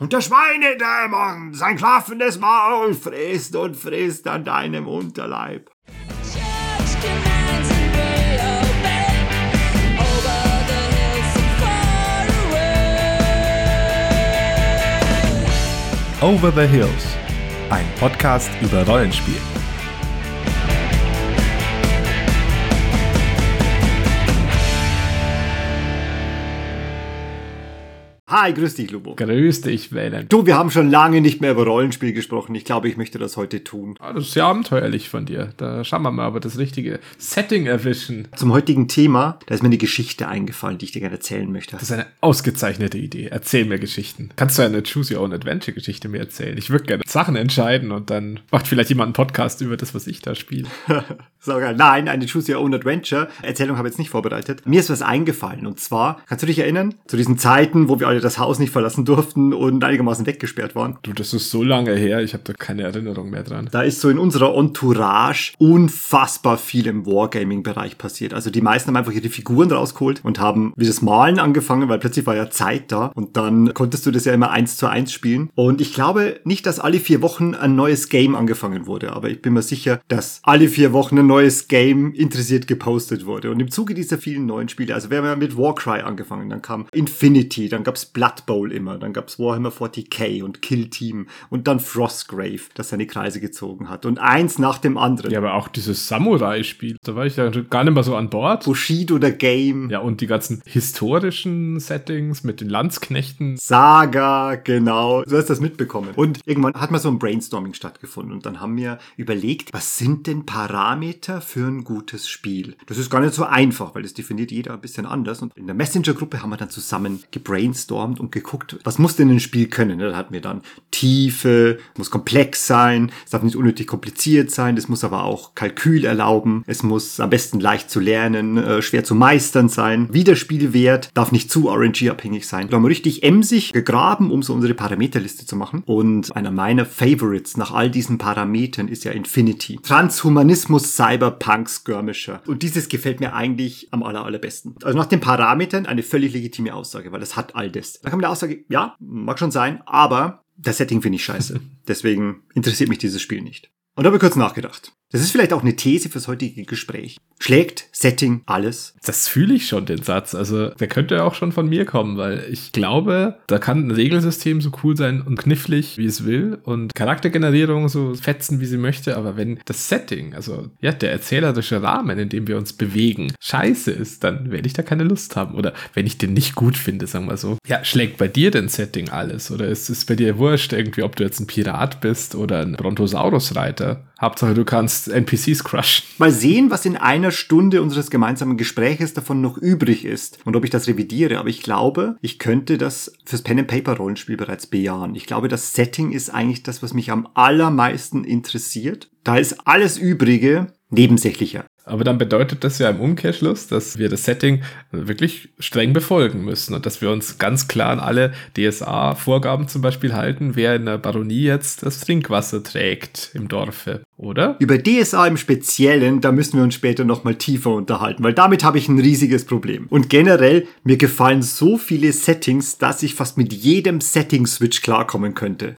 Und der Schweinedämon, sein klaffendes Maul frisst und frisst an deinem Unterleib. Over the Hills, ein Podcast über Rollenspiel. Hi, grüß dich, Lubo. Grüß dich, Wählen. Du, wir haben schon lange nicht mehr über Rollenspiel gesprochen. Ich glaube, ich möchte das heute tun. Ah, das ist ja abenteuerlich von dir. Da schauen wir mal, ob wir das richtige Setting erwischen. Zum heutigen Thema, da ist mir eine Geschichte eingefallen, die ich dir gerne erzählen möchte. Das ist eine ausgezeichnete Idee. Erzähl mir Geschichten. Kannst du eine Choose Your Own Adventure Geschichte mir erzählen? Ich würde gerne Sachen entscheiden und dann macht vielleicht jemand einen Podcast über das, was ich da spiele. So geil. Nein, eine Choose Your Own Adventure. Erzählung habe ich jetzt nicht vorbereitet. Mir ist was eingefallen. Und zwar, kannst du dich erinnern? Zu diesen Zeiten, wo wir alle das Haus nicht verlassen durften und einigermaßen weggesperrt waren. Du, das ist so lange her, ich habe da keine Erinnerung mehr dran. Da ist so in unserer Entourage unfassbar viel im Wargaming-Bereich passiert. Also die meisten haben einfach ihre Figuren rausgeholt und haben wie das Malen angefangen, weil plötzlich war ja Zeit da und dann konntest du das ja immer eins zu eins spielen. Und ich glaube nicht, dass alle vier Wochen ein neues Game angefangen wurde, aber ich bin mir sicher, dass alle vier Wochen ein neues Game interessiert gepostet wurde. Und im Zuge dieser vielen neuen Spiele, also wir haben ja mit Warcry angefangen, dann kam Infinity, dann gab's Blood Bowl immer, dann gab's Warhammer 40k und Kill Team und dann Frostgrave, das seine Kreise gezogen hat. Und eins nach dem anderen. Ja, aber auch dieses Samurai-Spiel, da war ich ja gar nicht mehr so an Bord. Bushido der Game. Ja, und die ganzen historischen Settings mit den Landsknechten. Saga, genau. Du hast das mitbekommen. Und irgendwann hat mal so ein Brainstorming stattgefunden und dann haben wir überlegt, was sind denn Parameter für ein gutes Spiel? Das ist gar nicht so einfach, weil das definiert jeder ein bisschen anders. Und in der Messenger-Gruppe haben wir dann zusammen gebrainstormt und geguckt, was muss denn ein Spiel können? Da hatten wir dann Tiefe, muss komplex sein, es darf nicht unnötig kompliziert sein, es muss aber auch Kalkül erlauben, es muss am besten leicht zu lernen, äh, schwer zu meistern sein, Wiederspielwert darf nicht zu RNG-abhängig sein. Da haben wir richtig emsig gegraben, um so unsere Parameterliste zu machen. Und einer meiner Favorites nach all diesen Parametern ist ja Infinity. Transhumanismus, Cyberpunk, Skirmisher. Und dieses gefällt mir eigentlich am aller, allerbesten. Also nach den Parametern eine völlig legitime Aussage, weil es hat all das. Da kann man der Aussage, ja, mag schon sein, aber das Setting finde ich scheiße. Deswegen interessiert mich dieses Spiel nicht. Und da habe ich kurz nachgedacht. Das ist vielleicht auch eine These fürs heutige Gespräch. Schlägt Setting alles? Das fühle ich schon, den Satz. Also, der könnte ja auch schon von mir kommen, weil ich glaube, da kann ein Regelsystem so cool sein und knifflig, wie es will und Charaktergenerierung so fetzen, wie sie möchte, aber wenn das Setting, also ja, der erzählerische Rahmen, in dem wir uns bewegen, scheiße ist, dann werde ich da keine Lust haben. Oder wenn ich den nicht gut finde, sagen wir so. Ja, schlägt bei dir denn Setting alles? Oder ist es bei dir wurscht irgendwie, ob du jetzt ein Pirat bist oder ein Brontosaurus-Reiter? Hauptsache, du kannst NPCs crushen. Mal sehen, was in einer Stunde unseres gemeinsamen Gespräches davon noch übrig ist und ob ich das revidiere. Aber ich glaube, ich könnte das fürs Pen and Paper Rollenspiel bereits bejahen. Ich glaube, das Setting ist eigentlich das, was mich am allermeisten interessiert. Da ist alles Übrige nebensächlicher. Aber dann bedeutet das ja im Umkehrschluss, dass wir das Setting wirklich streng befolgen müssen und dass wir uns ganz klar an alle DSA-Vorgaben zum Beispiel halten, wer in der Baronie jetzt das Trinkwasser trägt im Dorfe, oder? Über DSA im Speziellen, da müssen wir uns später nochmal tiefer unterhalten, weil damit habe ich ein riesiges Problem. Und generell, mir gefallen so viele Settings, dass ich fast mit jedem Setting-Switch klarkommen könnte.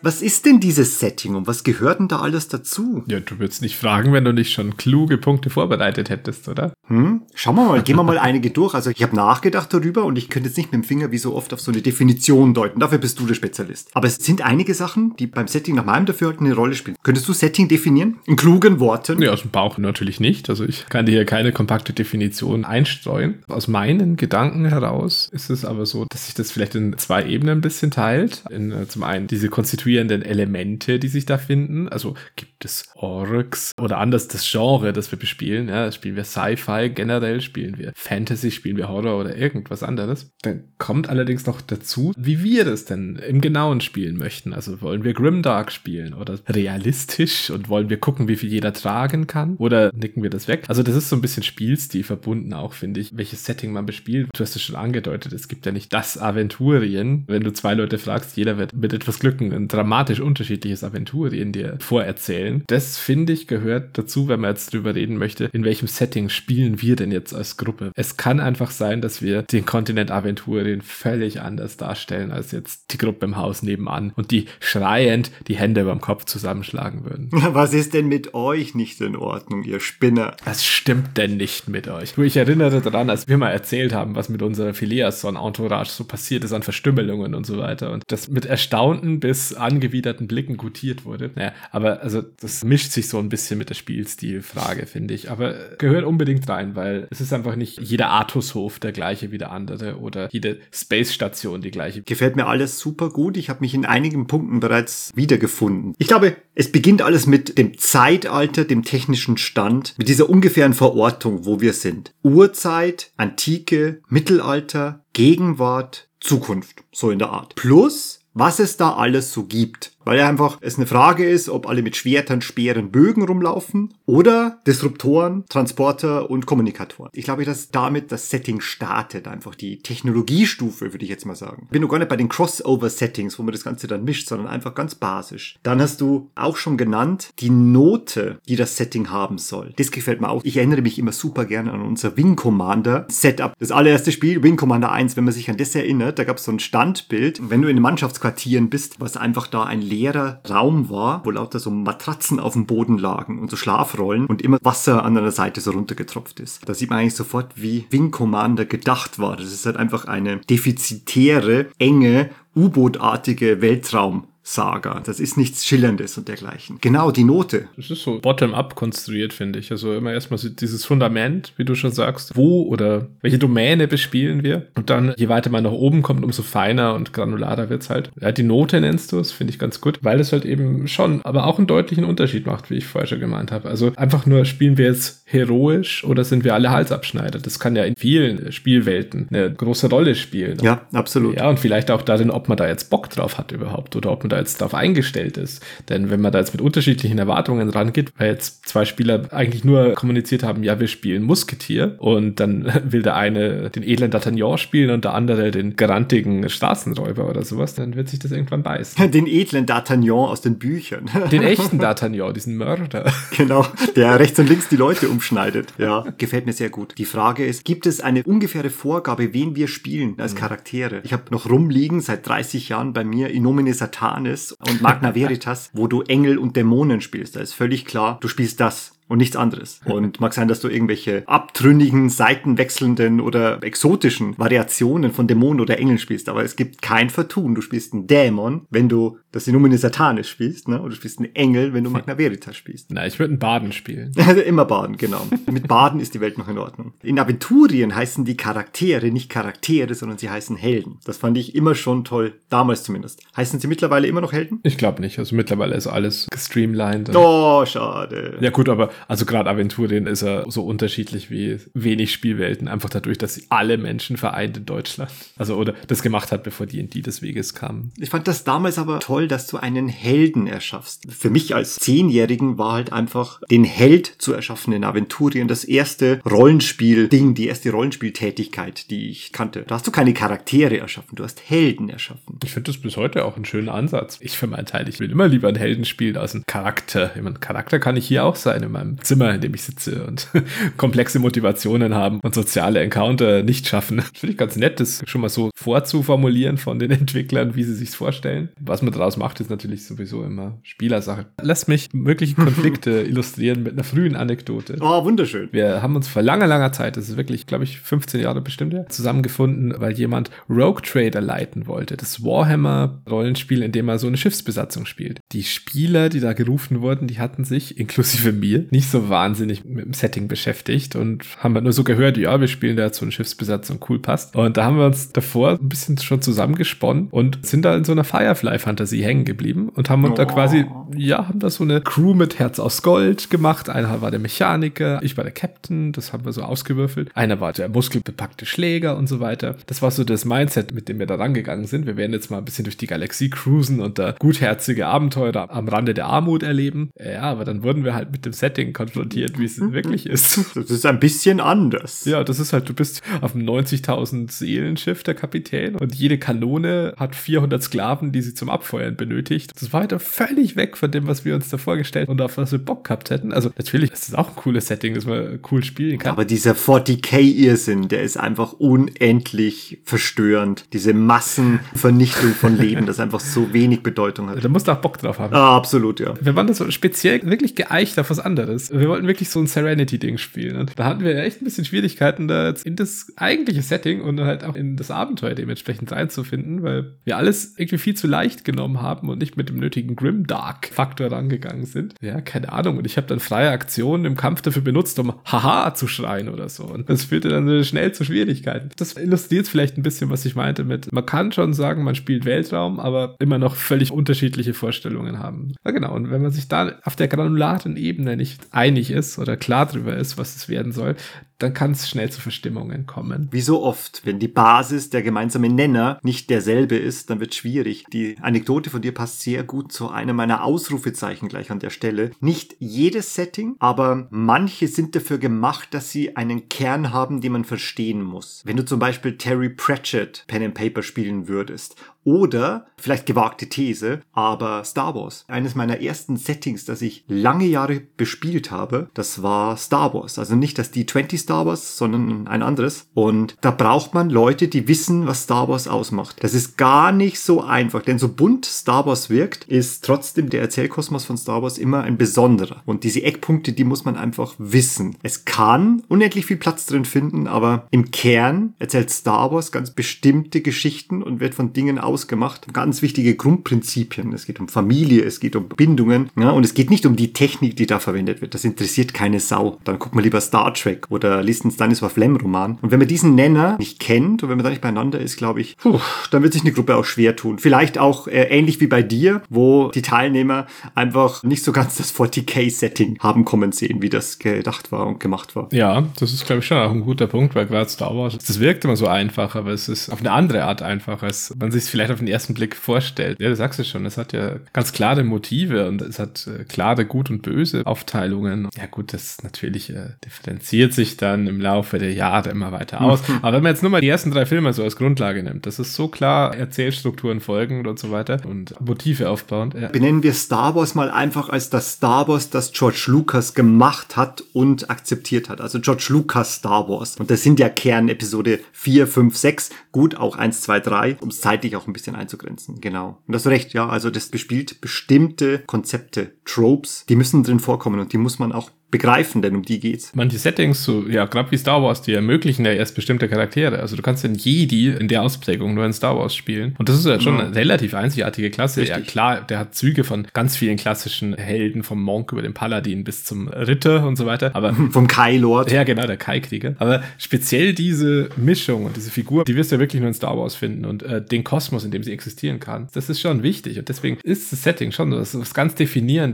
Was ist denn dieses Setting und was gehört denn da alles dazu? Ja, du würdest nicht fragen, wenn du nicht schon kluge Punkte vorbereitet hättest, oder? Hm? Schauen wir mal, gehen wir mal einige durch. Also ich habe nachgedacht darüber und ich könnte jetzt nicht mit dem Finger wie so oft auf so eine Definition deuten. Dafür bist du der Spezialist. Aber es sind einige Sachen, die beim Setting nach meinem Dafürhalten eine Rolle spielen. Könntest du Setting definieren? In klugen Worten? Ja, aus dem Bauch natürlich nicht. Also ich kann dir hier keine kompakte Definition einstreuen. Aus meinen Gedanken heraus ist es aber so, dass sich das vielleicht in zwei Ebenen ein bisschen teilt. In, äh, zum einen diese konstituierenden Elemente, die sich da finden. Also gibt es Orks oder anders das Genre, das wir bespielen. Ja, spielen wir Sci-Fi generell, spielen wir Fantasy, spielen wir Horror oder irgendwas anderes. Dann kommt allerdings noch dazu, wie wir das denn im Genauen spielen möchten. Also wollen wir Grimdark spielen oder realistisch und wollen wir gucken, wie viel jeder tragen kann oder nicken wir das weg? Also das ist so ein bisschen Spielstil verbunden auch, finde ich, welches Setting man bespielt. Du hast es schon angedeutet, es gibt ja nicht das Aventurien. Wenn du zwei Leute fragst, jeder wird mit etwas Glück ein dramatisch unterschiedliches Aventurien dir vorerzählen. Das finde ich gehört dazu, wenn man jetzt drüber reden möchte, in welchem Setting spielen wir denn jetzt als Gruppe. Es kann einfach sein, dass wir den Kontinent Aventurien völlig anders darstellen als jetzt die Gruppe im Haus nebenan und die schreiend die Hände beim Kopf zusammenschlagen würden. Was ist denn mit euch nicht in Ordnung, ihr Spinner? Was stimmt denn nicht mit euch? Ich erinnere daran, als wir mal erzählt haben, was mit unserer Phileason-Entourage so passiert ist an Verstümmelungen und so weiter und das mit erstaunten bis angewiderten Blicken gutiert wurde. Naja, aber also das mischt sich so ein bisschen mit der Spielstilfrage, finde ich. Aber gehört unbedingt rein, weil es ist einfach nicht jeder Artushof der gleiche wie der andere oder jede Space-Station die gleiche. Gefällt mir alles super gut. Ich habe mich in einigen Punkten bereits wiedergefunden. Ich glaube, es beginnt alles mit dem Zeitalter, dem technischen Stand, mit dieser ungefähren Verortung, wo wir sind. Urzeit, Antike, Mittelalter, Gegenwart, Zukunft, so in der Art. Plus, was es da alles so gibt. Weil ja einfach es eine Frage ist, ob alle mit Schwertern, Speeren, Bögen rumlaufen oder Disruptoren, Transporter und Kommunikatoren. Ich glaube, dass damit das Setting startet, einfach die Technologiestufe, würde ich jetzt mal sagen. Bin nur gar nicht bei den Crossover-Settings, wo man das Ganze dann mischt, sondern einfach ganz basisch. Dann hast du auch schon genannt, die Note, die das Setting haben soll. Das gefällt mir auch. Ich erinnere mich immer super gerne an unser Wing Commander Setup. Das allererste Spiel, Wing Commander 1, wenn man sich an das erinnert, da gab es so ein Standbild. Wenn du in den Mannschaftsquartieren bist, was einfach da ein leerer Raum war, wo lauter so Matratzen auf dem Boden lagen und so Schlafrollen und immer Wasser an einer Seite so runtergetropft ist. Da sieht man eigentlich sofort, wie Wing Commander gedacht war. Das ist halt einfach eine defizitäre, enge, U-Boot-artige Weltraum. Saga. Das ist nichts Schillerndes und dergleichen. Genau, die Note. Das ist so bottom-up konstruiert, finde ich. Also immer erstmal dieses Fundament, wie du schon sagst, wo oder welche Domäne bespielen wir. Und dann, je weiter man nach oben kommt, umso feiner und granularer wird's halt. Ja, die Note nennst du es, finde ich ganz gut, weil es halt eben schon, aber auch einen deutlichen Unterschied macht, wie ich vorher schon gemeint habe. Also einfach nur, spielen wir jetzt heroisch oder sind wir alle Halsabschneider? Das kann ja in vielen Spielwelten eine große Rolle spielen. Ja, absolut. Ja, und vielleicht auch darin, ob man da jetzt Bock drauf hat überhaupt oder ob man da jetzt darauf eingestellt ist. Denn wenn man da jetzt mit unterschiedlichen Erwartungen rangeht, weil jetzt zwei Spieler eigentlich nur kommuniziert haben, ja, wir spielen Musketier und dann will der eine den edlen D'Artagnan spielen und der andere den garantigen Straßenräuber oder sowas, dann wird sich das irgendwann beißen. Den edlen D'Artagnan aus den Büchern. Den echten D'Artagnan, diesen Mörder. Genau, der rechts und links die Leute umschneidet. Ja, gefällt mir sehr gut. Die Frage ist, gibt es eine ungefähre Vorgabe, wen wir spielen als Charaktere? Ich habe noch rumliegen seit 30 Jahren bei mir Inomine Satanis und Magna Veritas, wo du Engel und Dämonen spielst. Da ist völlig klar, du spielst das und nichts anderes. Und mag sein, dass du irgendwelche abtrünnigen, seitenwechselnden oder exotischen Variationen von Dämonen oder Engeln spielst, aber es gibt kein Vertun. Du spielst einen Dämon, wenn du das Inumine Satanis spielst, ne? Und du spielst einen Engel, wenn du Magna Veritas spielst. Na, ich würde einen Baden spielen. Also immer Baden, genau. Mit Baden ist die Welt noch in Ordnung. In Aventurien heißen die Charaktere nicht Charaktere, sondern sie heißen Helden. Das fand ich immer schon toll, damals zumindest. Heißen sie mittlerweile immer noch Helden? Ich glaube nicht. Also mittlerweile ist alles gestreamlined. Oh, schade. Ja gut, aber also gerade Aventurien ist er so unterschiedlich wie wenig Spielwelten, einfach dadurch, dass sie alle Menschen vereint in Deutschland. Also oder das gemacht hat, bevor die in die des Weges kamen. Ich fand das damals aber toll, dass du einen Helden erschaffst. Für mich als Zehnjährigen war halt einfach den Held zu erschaffen in Aventurien das erste Rollenspiel-Ding, die erste Rollenspieltätigkeit, die ich kannte. Da hast du keine Charaktere erschaffen, du hast Helden erschaffen. Ich finde das bis heute auch einen schönen Ansatz. Ich für meinen Teil, ich will immer lieber einen Helden spielen als einen Charakter. Ich meine, Charakter kann ich hier auch sein in meinem Zimmer, in dem ich sitze und komplexe Motivationen haben und soziale Encounter nicht schaffen. Finde ich ganz nett, das schon mal so vorzuformulieren von den Entwicklern, wie sie sich vorstellen. Was man daraus macht, ist natürlich sowieso immer Spielersache. Lass mich mögliche Konflikte illustrieren mit einer frühen Anekdote. Oh, wunderschön. Wir haben uns vor langer, langer Zeit, das ist wirklich, glaube ich, 15 Jahre bestimmt, ja, zusammengefunden, weil jemand Rogue Trader leiten wollte. Das Warhammer-Rollenspiel, in dem er so eine Schiffsbesatzung spielt. Die Spieler, die da gerufen wurden, die hatten sich, inklusive mir, nicht so wahnsinnig mit dem Setting beschäftigt und haben halt nur so gehört, ja, wir spielen da jetzt so eine Schiffsbesatzung, cool, passt. Und da haben wir uns davor ein bisschen schon zusammengesponnen und sind da in so einer Firefly-Fantasie hängen geblieben und haben uns da Oh. quasi, ja, haben da so eine Crew mit Herz aus Gold gemacht. Einer war der Mechaniker, ich war der Captain, das haben wir so ausgewürfelt. Einer war der muskelbepackte Schläger und so weiter. Das war so das Mindset, mit dem wir da rangegangen sind. Wir werden jetzt mal ein bisschen durch die Galaxie cruisen und da gutherzige Abenteuer am Rande der Armut erleben. Ja, aber dann wurden wir halt mit dem Setting Setting konfrontiert, wie es wirklich ist. Das ist ein bisschen anders. Ja, das ist halt, du bist auf einem 90.000 Seelenschiff, der Kapitän, und jede Kanone hat 400 Sklaven, die sie zum Abfeuern benötigt. Das war halt auch völlig weg von dem, was wir uns da vorgestellt und auf was wir Bock gehabt hätten. Also natürlich, das ist auch ein cooles Setting, das man cool spielen kann. Aber dieser 40k-Irrsinn, der ist einfach unendlich verstörend. Diese Massenvernichtung von Leben, das einfach so wenig Bedeutung hat. da musst du auch Bock drauf haben. Ah, absolut, ja. Wir waren da so speziell wirklich geeicht auf was anderes. Wir wollten wirklich so ein Serenity-Ding spielen. Und da hatten wir echt ein bisschen Schwierigkeiten, da jetzt in das eigentliche Setting und halt auch in das Abenteuer dementsprechend reinzufinden, weil wir alles irgendwie viel zu leicht genommen haben und nicht mit dem nötigen Grimdark-Faktor rangegangen sind. Ja, keine Ahnung. Und ich habe dann freie Aktionen im Kampf dafür benutzt, um Haha zu schreien oder so. Und das führte dann schnell zu Schwierigkeiten. Das illustriert vielleicht ein bisschen, was ich meinte mit, man kann schon sagen, man spielt Weltraum, aber immer noch völlig unterschiedliche Vorstellungen haben. Ja, genau. Und wenn man sich da auf der granularen Ebene nicht einig ist oder klar drüber ist, was es werden soll, dann kann es schnell zu Verstimmungen kommen. Wie so oft, wenn die Basis, der gemeinsame Nenner nicht derselbe ist, dann wird schwierig. Die Anekdote von dir passt sehr gut zu einem meiner Ausrufezeichen gleich an der Stelle. Nicht jedes Setting, aber manche sind dafür gemacht, dass sie einen Kern haben, den man verstehen muss. Wenn du zum Beispiel Terry Pratchett Pen and Paper spielen würdest oder, vielleicht gewagte These, aber Star Wars. Eines meiner ersten Settings, das ich lange Jahre bespielt habe, das war Star Wars. Also nicht das D20 Star Wars, sondern ein anderes. Und da braucht man Leute, die wissen, was Star Wars ausmacht. Das ist gar nicht so einfach, denn so bunt Star Wars wirkt, ist trotzdem der Erzählkosmos von Star Wars immer ein besonderer. Und diese Eckpunkte, die muss man einfach wissen. Es kann unendlich viel Platz drin finden, aber im Kern erzählt Star Wars ganz bestimmte Geschichten und wird von Dingen ausgemacht. Ganz wichtige Grundprinzipien. Es geht um Familie, es geht um Bindungen. Ja, und es geht nicht um die Technik, die da verwendet wird. Das interessiert keine Sau. Dann guckt man lieber Star Trek oder liest einen Stanislaw Lem Roman. Und wenn man diesen Nenner nicht kennt und wenn man da nicht beieinander ist, glaube ich, puh, dann wird sich eine Gruppe auch schwer tun. Vielleicht auch äh, ähnlich wie bei dir, wo die Teilnehmer einfach nicht so ganz das 40k-Setting haben kommen sehen, wie das gedacht war und gemacht war. Ja, das ist, glaube ich, schon auch ein guter Punkt, weil gerade Star Wars, das wirkt immer so einfach, aber es ist auf eine andere Art einfach, als man sich es vielleicht auf den ersten Blick vorstellt. Ja, du sagst es schon, es hat ja ganz klare Motive und es hat äh, klare Gut und Böse Aufteilungen. Ja gut, das natürlich äh, differenziert sich dann im Laufe der Jahre immer weiter aus. Aber wenn man jetzt nur mal die ersten drei Filme so als Grundlage nimmt, das ist so klar Erzählstrukturen folgend und so weiter und Motive aufbauend. Ja. Benennen wir Star Wars mal einfach als das Star Wars, das George Lucas gemacht hat und akzeptiert hat. Also George Lucas Star Wars. Und das sind ja Kern Episode 4, 5, 6, gut auch 1, 2, 3, um es zeitlich auch ein bisschen einzugrenzen. Genau. Und das hast du recht, ja. Also das bespielt bestimmte Konzepte, Tropes, die müssen drin vorkommen und die muss man auch begreifen, denn um die geht's. Manche Settings, so, ja, gerade wie Star Wars, die ermöglichen ja erst bestimmte Charaktere. Also du kannst den Jedi in der Ausprägung nur in Star Wars spielen. Und das ist ja schon Genau. eine relativ einzigartige Klasse. Ja, Richtig. klar, der hat Züge von ganz vielen klassischen Helden, vom Monk über den Paladin bis zum Ritter und so weiter. Aber Vom Kai Lord. ja, genau, der Kai-Krieger. Aber speziell diese Mischung und diese Figur, die wirst du ja wirklich nur in Star Wars finden und äh, den Kosmos, in dem sie existieren kann, das ist schon wichtig. Und deswegen ist das Setting schon so, das ist was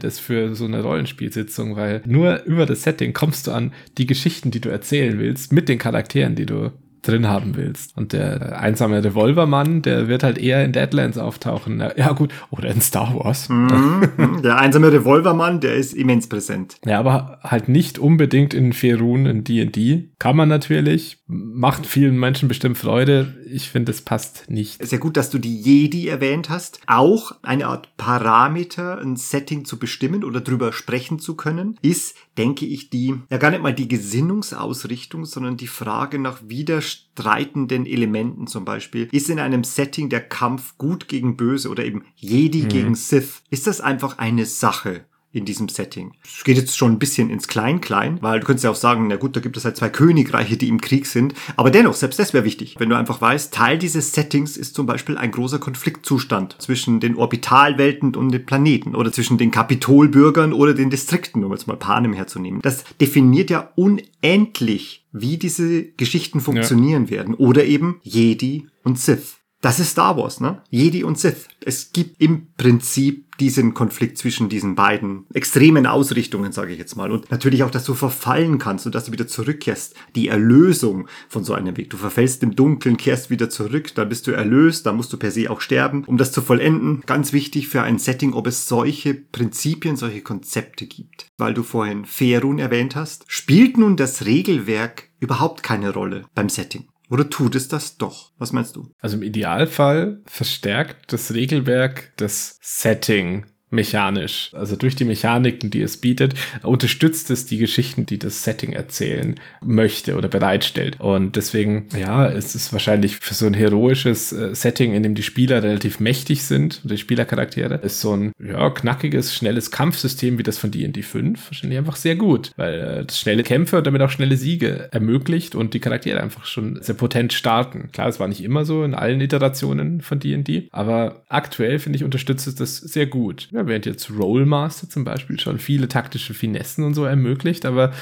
Definierendes für so eine Rollenspielsitzung, weil nur über das Setting kommst du an die Geschichten, die du erzählen willst, mit den Charakteren, die du drin haben willst. Und der einsame Revolvermann, der wird halt eher in Deadlands auftauchen. Ja, gut. Oder in Star Wars. Mhm. Der einsame Revolvermann, der ist immens präsent. Ja, aber halt nicht unbedingt in Ferun, in D&D. Kann man natürlich, macht vielen Menschen bestimmt Freude. Ich finde, es passt nicht. Sehr gut, dass du die Jedi erwähnt hast. Auch eine Art Parameter, ein Setting zu bestimmen oder drüber sprechen zu können, ist, denke ich, die, ja gar nicht mal die Gesinnungsausrichtung, sondern die Frage nach widerstreitenden Elementen zum Beispiel. Ist in einem Setting der Kampf gut gegen böse oder eben Jedi gegen Sith? Ist das einfach eine Sache? In diesem Setting. Es geht jetzt schon ein bisschen ins Klein-Klein, weil du könntest ja auch sagen, na gut, da gibt es halt zwei Königreiche, die im Krieg sind. Aber dennoch, selbst das wäre wichtig, wenn du einfach weißt, Teil dieses Settings ist zum Beispiel ein großer Konfliktzustand zwischen den Orbitalwelten und den Planeten oder zwischen den Kapitolbürgern oder den Distrikten, um jetzt mal Panem herzunehmen. Das definiert ja unendlich, wie diese Geschichten funktionieren werden. Oder eben Jedi und Sith. Das ist Star Wars, ne? Jedi und Sith. Es gibt im Prinzip diesen Konflikt zwischen diesen beiden extremen Ausrichtungen, sage ich jetzt mal. Und natürlich auch, dass du verfallen kannst und dass du wieder zurückkehrst. Die Erlösung von so einem Weg. Du verfällst im Dunkeln, kehrst wieder zurück, dann bist du erlöst, dann musst du per se auch sterben. Um das zu vollenden, ganz wichtig für ein Setting, ob es solche Prinzipien, solche Konzepte gibt. Weil du vorhin Ferun erwähnt hast, spielt nun das Regelwerk überhaupt keine Rolle beim Setting. Oder tut es das doch? Was meinst du? Also im Idealfall verstärkt das Regelwerk das Setting mechanisch. Also durch die Mechaniken, die es bietet, unterstützt es die Geschichten, die das Setting erzählen möchte oder bereitstellt. Und deswegen, ja, es ist wahrscheinlich für so ein heroisches äh, Setting, in dem die Spieler relativ mächtig sind, die Spielercharaktere, ist so ein ja, knackiges, schnelles Kampfsystem wie das von D&D 5 wahrscheinlich einfach sehr gut, weil äh, das schnelle Kämpfe und damit auch schnelle Siege ermöglicht und die Charaktere einfach schon sehr potent starten. Klar, es war nicht immer so in allen Iterationen von D&D, aber aktuell, finde ich, unterstützt es das sehr gut. Ja, während jetzt Rollmaster zum Beispiel schon viele taktische Finessen und so ermöglicht, aber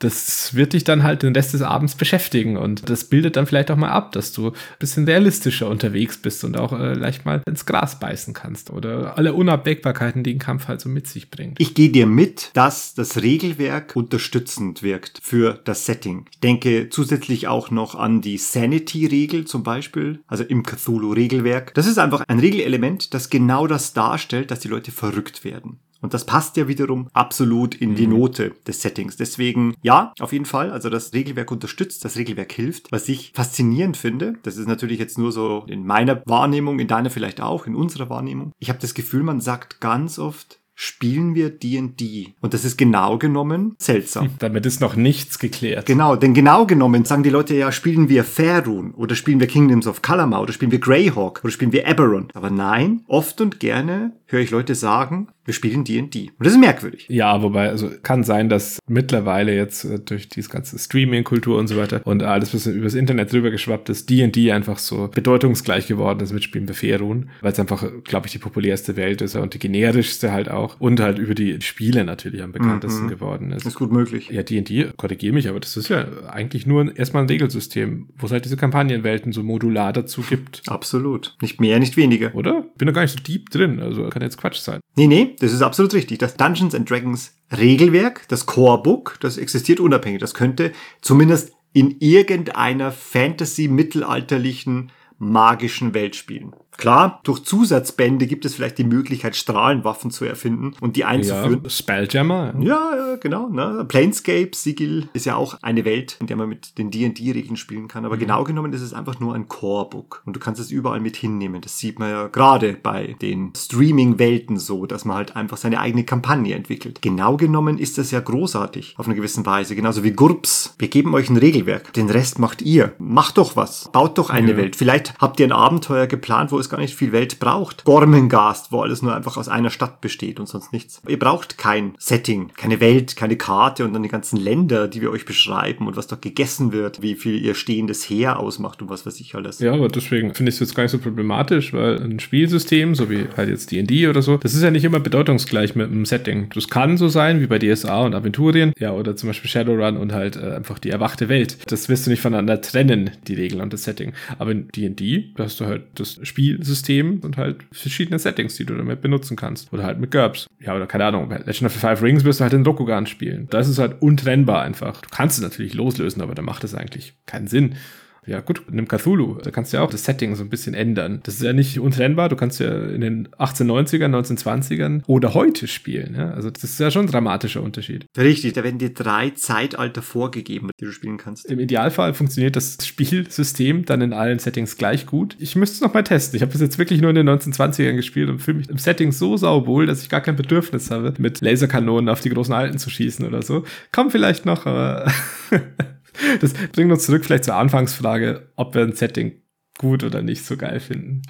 das wird dich dann halt den Rest des Abends beschäftigen und das bildet dann vielleicht auch mal ab, dass du ein bisschen realistischer unterwegs bist und auch äh, leicht mal ins Gras beißen kannst oder alle Unabwägbarkeiten, die ein Kampf halt so mit sich bringt. Ich gehe dir mit, dass das Regelwerk unterstützend wirkt für das Setting. Ich denke zusätzlich auch noch an die Sanity-Regel zum Beispiel, also im Cthulhu-Regelwerk. Das ist einfach ein Regelelement, das genau das darstellt, dass die Leute verrückt werden. Und das passt ja wiederum absolut in die Note des Settings. Deswegen, ja, auf jeden Fall. Also das Regelwerk unterstützt, das Regelwerk hilft. Was ich faszinierend finde, das ist natürlich jetzt nur so in meiner Wahrnehmung, in deiner vielleicht auch, in unserer Wahrnehmung. Ich habe das Gefühl, man sagt ganz oft, spielen wir D&D. Und das ist genau genommen seltsam. Damit ist noch nichts geklärt. Genau, denn genau genommen sagen die Leute ja, spielen wir Faerun oder spielen wir Kingdoms of Kalamar oder spielen wir Greyhawk oder spielen wir Eberron. Aber nein, oft und gerne höre ich Leute sagen, wir spielen D&D. Und das ist merkwürdig. Ja, wobei, also kann sein, dass mittlerweile jetzt äh, durch diese ganze Streaming-Kultur und so weiter und alles, was übers Internet drüber geschwappt ist, D&D einfach so bedeutungsgleich geworden ist mit Spielen bei Ferun, weil es einfach, glaube ich, die populärste Welt ist und die generischste halt auch und halt über die Spiele natürlich am bekanntesten geworden ist. Ist gut möglich. Ja, D&D, korrigiere mich, aber das ist ja eigentlich nur ein- erstmal ein Regelsystem, wo es halt diese Kampagnenwelten so modular dazu gibt. Absolut. Nicht mehr, nicht weniger. Oder? Bin da gar nicht so deep drin, also kann jetzt Quatsch sein. Nee, nee, das ist absolut richtig. Das Dungeons and Dragons Regelwerk, das Core Book, das existiert unabhängig. Das könnte zumindest in irgendeiner Fantasy-mittelalterlichen magischen Welt spielen. Klar, durch Zusatzbände gibt es vielleicht die Möglichkeit, Strahlenwaffen zu erfinden und die einzuführen. Ja, Spelljammer. Ja, ja, genau. Ne? Planescape, Sigil ist ja auch eine Welt, in der man mit den D&D-Regeln spielen kann. Aber genau genommen ist es einfach nur ein Core-Book. Und du kannst es überall mit hinnehmen. Das sieht man ja gerade bei den Streaming-Welten so, dass man halt einfach seine eigene Kampagne entwickelt. Genau genommen ist das ja großartig. Auf eine gewisse Weise. Genauso wie GURPS. Wir geben euch ein Regelwerk. Den Rest macht ihr. Macht doch was. Baut doch eine Ja. Welt. Vielleicht habt ihr ein Abenteuer geplant, wo es gar nicht viel Welt braucht. Gormengast, wo alles nur einfach aus einer Stadt besteht und sonst nichts. Ihr braucht kein Setting, keine Welt, keine Karte und dann die ganzen Länder, die wir euch beschreiben und was dort gegessen wird, wie viel ihr stehendes Heer ausmacht und was weiß ich alles. Ja, aber deswegen finde ich es jetzt gar nicht so problematisch, weil ein Spielsystem, so wie halt jetzt D&D oder so, das ist ja nicht immer bedeutungsgleich mit einem Setting. Das kann so sein, wie bei DSA und Aventurien, ja, oder zum Beispiel Shadowrun und halt äh, einfach die erwachte Welt. Das wirst du nicht voneinander trennen, die Regeln und das Setting. Aber in D&D, hast du halt das Spielsystem und halt verschiedene Settings, die du damit benutzen kannst. Oder halt mit GURPS. Ja, oder keine Ahnung, Legend of the Five Rings wirst du halt in Rokugan spielen. Da ist halt untrennbar einfach. Du kannst es natürlich loslösen, aber da macht es eigentlich keinen Sinn. Ja, gut, nimm Cthulhu. Da kannst du ja auch das Setting so ein bisschen ändern. Das ist ja nicht untrennbar. Du kannst ja in den 1890ern, 1920ern oder heute spielen. Ja? Also, das ist ja schon ein dramatischer Unterschied. Richtig, da werden dir drei Zeitalter vorgegeben, die du spielen kannst. Im Idealfall funktioniert das Spielsystem dann in allen Settings gleich gut. Ich müsste es noch mal testen. Ich habe das jetzt wirklich nur in den 1920ern gespielt und fühle mich im Setting so sauwohl, dass ich gar kein Bedürfnis habe, mit Laserkanonen auf die großen Alten zu schießen oder so. Komm vielleicht noch, aber das bringt uns zurück vielleicht zur Anfangsfrage, ob wir ein Setting gut oder nicht so geil finden.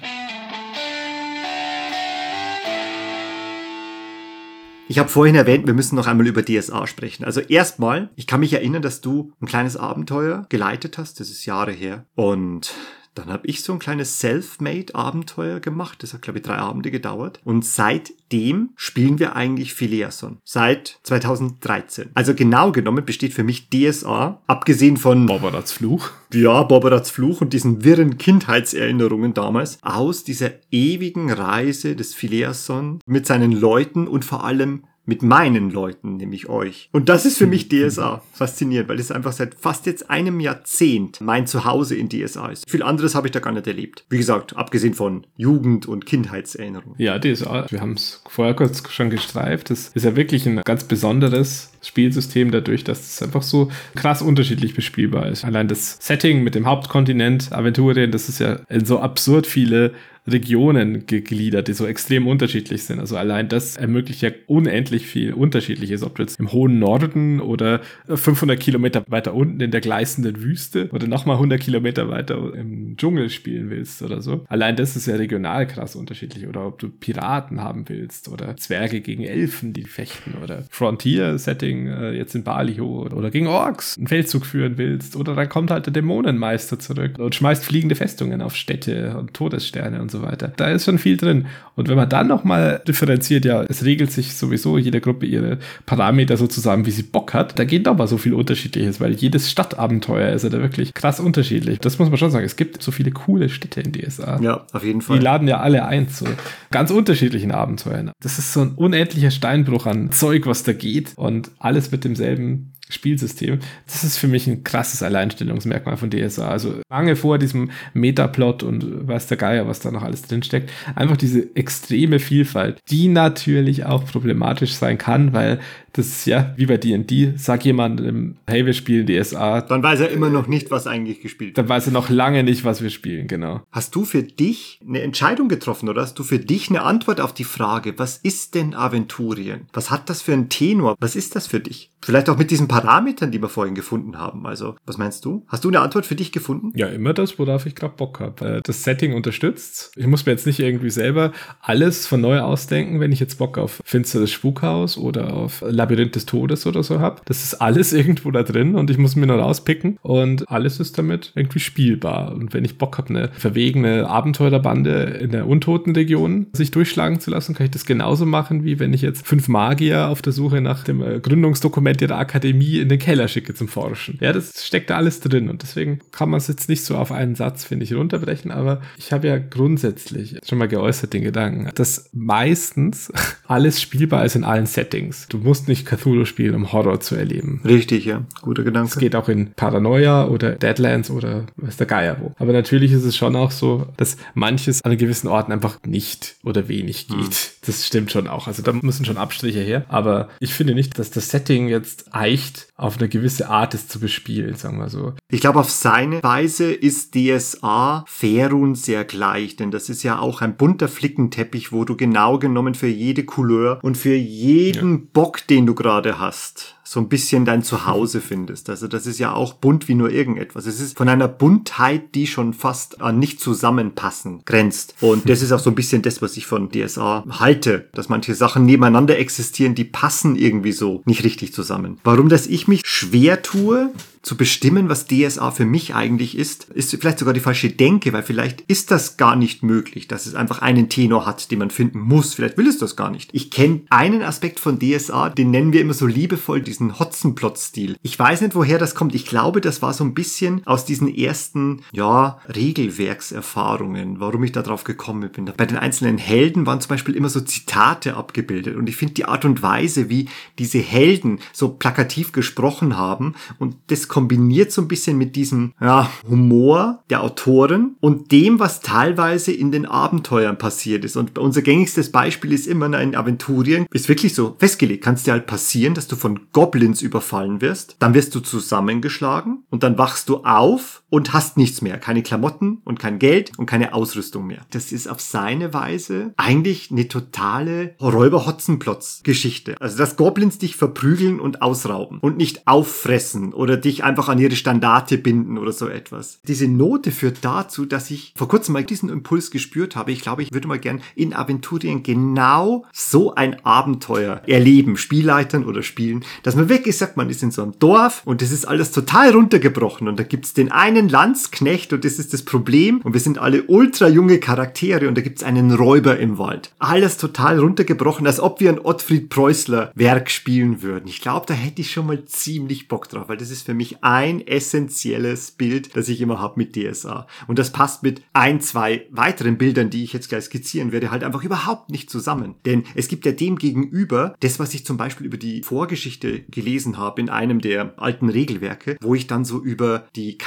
Ich habe vorhin erwähnt, wir müssen noch einmal über DSA sprechen. Also erstmal, ich kann mich erinnern, dass du ein kleines Abenteuer geleitet hast, das ist Jahre her. Und Dann habe ich so ein kleines Self-Made-Abenteuer gemacht. Das hat, glaube ich, drei Abende gedauert. Und seitdem spielen wir eigentlich Phileason. Seit 2013. Also genau genommen besteht für mich DSA, abgesehen von Barbarats Fluch. ja, Barbarats Fluch und diesen wirren Kindheitserinnerungen damals, aus dieser ewigen Reise des Phileason mit seinen Leuten und vor allem mit meinen Leuten, nämlich euch. Und das ist für mich DSA faszinierend, weil es einfach seit fast jetzt einem Jahrzehnt mein Zuhause in DSA ist. Viel anderes habe ich da gar nicht erlebt. Wie gesagt, abgesehen von Jugend- und Kindheitserinnerungen. Ja, DSA, wir haben es vorher kurz schon gestreift. Das ist ja wirklich ein ganz besonderes Spielsystem dadurch, dass es einfach so krass unterschiedlich bespielbar ist. Allein das Setting mit dem Hauptkontinent, Aventurien, das ist ja in so absurd viele Regionen gegliedert, die so extrem unterschiedlich sind. Also allein das ermöglicht ja unendlich viel Unterschiedliches, ob du jetzt im hohen Norden oder 500 Kilometer weiter unten in der gleißenden Wüste oder nochmal 100 Kilometer weiter im Dschungel spielen willst oder so. Allein das ist ja regional krass unterschiedlich. Oder ob du Piraten haben willst oder Zwerge gegen Elfen, die fechten oder Frontier-Setting äh, jetzt in Balio oder gegen Orks einen Feldzug führen willst oder dann kommt halt der Dämonenmeister zurück und schmeißt fliegende Festungen auf Städte und Todessterne und so weiter. Da ist schon viel drin. Und wenn man dann nochmal differenziert, ja, es regelt sich sowieso jede Gruppe ihre Parameter so zusammen, wie sie Bock hat, da geht nochmal so viel Unterschiedliches, weil jedes Stadtabenteuer ist ja da wirklich krass unterschiedlich. Das muss man schon sagen. Es gibt so viele coole Städte in DSA. Ja, auf jeden Die Fall. laden ja alle ein zu ganz unterschiedlichen Abenteuern. Das ist so ein unendlicher Steinbruch an Zeug, was da geht und alles mit demselben Spielsystem. Das ist für mich ein krasses Alleinstellungsmerkmal von DSA. Also lange vor diesem Metaplot und weiß der Geier, was da noch alles drinsteckt. Einfach diese extreme Vielfalt, die natürlich auch problematisch sein kann, weil das ist ja wie bei D&D, sag jemandem, hey, wir spielen DSA, Dann weiß er immer noch nicht, was eigentlich gespielt wird. dann weiß er noch lange nicht, was wir spielen, genau. Hast du für dich eine Entscheidung getroffen oder hast du für dich eine Antwort auf die Frage, was ist denn Aventurien? Was hat das für einen Tenor? Was ist das für dich? Vielleicht auch mit diesen Parametern, die wir vorhin gefunden haben. Also, was meinst du? Hast du eine Antwort für dich gefunden? Ja, immer das, worauf ich gerade Bock habe. Das Setting unterstützt. Ich muss mir jetzt nicht irgendwie selber alles von neu ausdenken, wenn ich jetzt Bock auf finsteres Spukhaus oder auf Labyrinth des Todes oder so habe. Das ist alles irgendwo da drin und ich muss mir nur rauspicken und alles ist damit irgendwie spielbar. Und wenn ich Bock habe, eine verwegene Abenteurerbande in der Untotenregion sich durchschlagen zu lassen, kann ich das genauso machen, wie wenn ich jetzt fünf Magier auf der Suche nach dem äh, Gründungsdokument ihrer Akademie in den Keller schicke zum Forschen. Ja, das steckt da alles drin und deswegen kann man es jetzt nicht so auf einen Satz, finde ich, runterbrechen, aber ich habe ja grundsätzlich schon mal geäußert den Gedanken, dass meistens alles spielbar ist in allen Settings. Du musst nicht Cthulhu spielen, um Horror zu erleben. Richtig, ja. Guter Es Gedanke. geht auch in Paranoia oder Deadlands oder weiß der Geier wo. Aber natürlich ist es schon auch so, dass manches an gewissen Orten einfach nicht oder wenig geht. Das stimmt schon auch. Also da müssen schon Abstriche her. Aber ich finde nicht, dass das Setting jetzt eicht, auf eine gewisse Art es zu bespielen, sagen wir so. Ich glaube, auf seine Weise ist DSA Ferun sehr gleich, denn das ist ja auch ein bunter Flickenteppich, wo du genau genommen für jede Couleur und für jeden Bock, den du gerade hast, so ein bisschen dein Zuhause findest. Also das ist ja auch bunt wie nur irgendetwas. Es ist von einer Buntheit, die schon fast an nicht zusammenpassen grenzt. Und das ist auch so ein bisschen das, was ich von DSA halte, dass manche Sachen nebeneinander existieren, die passen irgendwie so nicht richtig zusammen. Warum, dass ich mich schwer tue, zu bestimmen, was DSA für mich eigentlich ist, ist vielleicht sogar die falsche Denke, weil vielleicht ist das gar nicht möglich, dass es einfach einen Tenor hat, den man finden muss. Vielleicht will es das gar nicht. Ich kenne einen Aspekt von DSA, den nennen wir immer so liebevoll diesen Hotzenplot-Stil. Ich weiß nicht, woher das kommt. Ich glaube, das war so ein bisschen aus diesen ersten, ja, Regelwerkserfahrungen, warum ich da drauf gekommen bin. Bei den einzelnen Helden waren zum Beispiel immer so Zitate abgebildet und ich finde die Art und Weise, wie diese Helden so plakativ gesprochen haben und das kombiniert so ein bisschen mit diesem ja, Humor der Autoren und dem, was teilweise in den Abenteuern passiert ist. Und unser gängigstes Beispiel ist immer in Aventurien, ist wirklich so festgelegt. Kann es dir halt passieren, dass du von Goblins überfallen wirst, dann wirst du zusammengeschlagen und dann wachst du auf und hast nichts mehr. Keine Klamotten und kein Geld und keine Ausrüstung mehr. Das ist auf seine Weise eigentlich eine totale Räuber-Hotzenplotz-Geschichte. Also, dass Goblins dich verprügeln und ausrauben und nicht auffressen oder dich einfach an ihre Standarte binden oder so etwas. Diese Note führt dazu, dass ich vor kurzem mal diesen Impuls gespürt habe. Ich glaube, ich würde mal gern in Aventurien genau so ein Abenteuer erleben, Spielleitern oder spielen, dass man ist, sagt man ist in so einem Dorf und das ist alles total runtergebrochen und da gibt's den einen einen Landsknecht und das ist das Problem. Und wir sind alle ultra junge Charaktere und da gibt's einen Räuber im Wald. Alles total runtergebrochen, als ob wir ein Ottfried Preußler Werk spielen würden. Ich glaube, da hätte ich schon mal ziemlich Bock drauf, weil das ist für mich ein essentielles Bild, das ich immer habe mit DSA. Und das passt mit ein, zwei weiteren Bildern, die ich jetzt gleich skizzieren werde, halt einfach überhaupt nicht zusammen. Denn es gibt ja dem gegenüber das, was ich zum Beispiel über die Vorgeschichte gelesen habe in einem der alten Regelwerke, wo ich dann so über die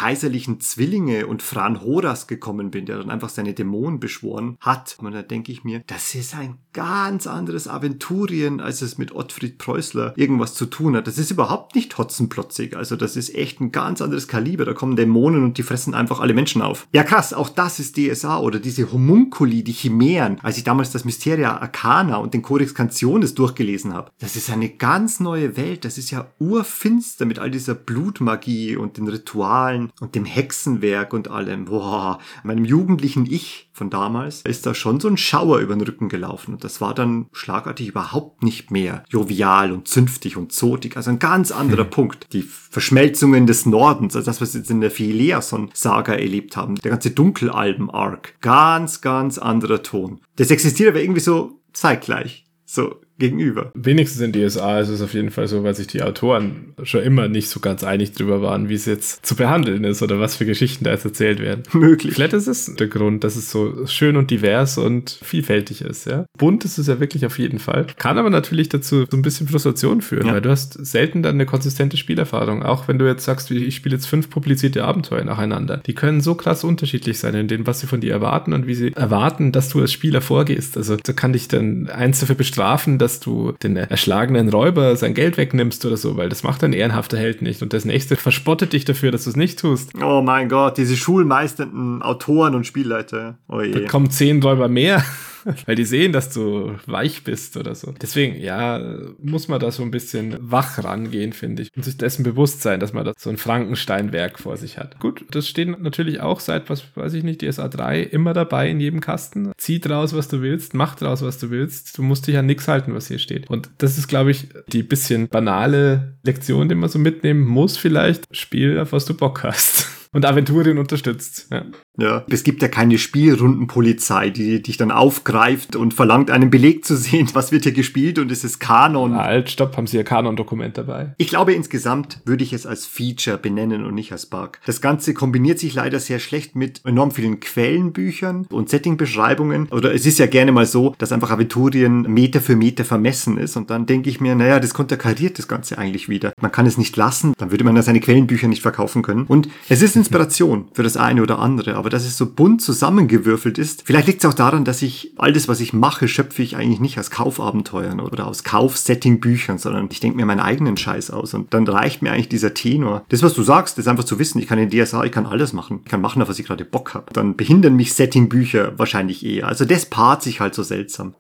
kaiserlichen Zwillinge und Fran Horas gekommen bin, der dann einfach seine Dämonen beschworen hat. Und da denke ich mir, das ist ein ganz anderes Aventurien, als es mit Ottfried Preußler irgendwas zu tun hat. Das ist überhaupt nicht hotzenplotzig. Also das ist echt ein ganz anderes Kaliber. Da kommen Dämonen und die fressen einfach alle Menschen auf. Ja krass, auch das ist DSA oder diese Homunculi, die Chimären. Als ich damals das Mysteria Arcana und den Codex Cantiones durchgelesen habe. Das ist eine ganz neue Welt. Das ist ja urfinster mit all dieser Blutmagie und den Ritualen und dem Hexenwerk und allem. Boah, meinem jugendlichen Ich von damals ist da schon so ein Schauer über den Rücken gelaufen. Und das war dann schlagartig überhaupt nicht mehr jovial und zünftig und zotig. Also ein ganz anderer Punkt. Die Verschmelzungen des Nordens, also das, was wir jetzt in der Phileason-Saga erlebt haben. Der ganze Dunkelalben-Arc. Ganz, ganz anderer Ton. Das existiert aber irgendwie so zeitgleich. So gegenüber. Wenigstens in DSA ist es auf jeden Fall so, weil sich die Autoren schon immer nicht so ganz einig drüber waren, wie es jetzt zu behandeln ist oder was für Geschichten da jetzt erzählt werden. Möglich. Vielleicht ist es der Grund, dass es so schön und divers und vielfältig ist, ja. Bunt ist es ja wirklich auf jeden Fall. Kann aber natürlich dazu so ein bisschen Frustration führen, Ja. weil du hast selten dann eine konsistente Spielerfahrung. Auch wenn du jetzt sagst, ich spiele jetzt fünf publizierte Abenteuer nacheinander. Die können so krass unterschiedlich sein in dem, was sie von dir erwarten und wie sie erwarten, dass du als Spieler vorgehst. Also da kann dich dann eins dafür bestrafen, dass du den erschlagenen Räuber sein Geld wegnimmst oder so, weil das macht ein ehrenhafter Held nicht. Und das nächste verspottet dich dafür, dass du es nicht tust. Oh mein Gott, diese schulmeisternden Autoren und Spielleiter. Oh je. Da kommen zehn Räuber mehr, weil die sehen, dass du weich bist oder so. Deswegen, ja, muss man da so ein bisschen wach rangehen, finde ich. Und sich dessen bewusst sein, dass man da so ein Frankensteinwerk vor sich hat. Gut, das steht natürlich auch seit, was weiß ich nicht, DSA 3 immer dabei in jedem Kasten. Zieh draus, was du willst, mach draus, was du willst. Du musst dich an nichts halten, was hier steht. Und das ist, glaube ich, die bisschen banale Lektion, die man so mitnehmen muss vielleicht. Spiel, auf was du Bock hast. Und Aventurien unterstützt. Ja. Ja. Es gibt ja keine Spielrundenpolizei, die dich dann aufgreift und verlangt, einen Beleg zu sehen, was wird hier gespielt und es ist Kanon. Halt, stopp, haben Sie Ihr Kanon-Dokument dabei? Ich glaube, insgesamt würde ich es als Feature benennen und nicht als Bug. Das Ganze kombiniert sich leider sehr schlecht mit enorm vielen Quellenbüchern und Settingbeschreibungen. Oder es ist ja gerne mal so, dass einfach Aventurien Meter für Meter vermessen ist. Und dann denke ich mir, naja, das konterkariert das Ganze eigentlich wieder. Man kann es nicht lassen, dann würde man ja seine Quellenbücher nicht verkaufen können. Und es ist Inspiration für das eine oder andere. Aber dass es so bunt zusammengewürfelt ist, vielleicht liegt es auch daran, dass ich all das, was ich mache, schöpfe ich eigentlich nicht aus Kaufabenteuern oder aus Kaufsetting-Büchern, sondern ich denke mir meinen eigenen Scheiß aus. Und dann reicht mir eigentlich dieser Tenor. Das, was du sagst, ist einfach zu wissen, ich kann in DSA, ich kann alles machen. Ich kann machen, auf was ich gerade Bock habe. Dann behindern mich Setting-Bücher wahrscheinlich eher. Also das paart sich halt so seltsam.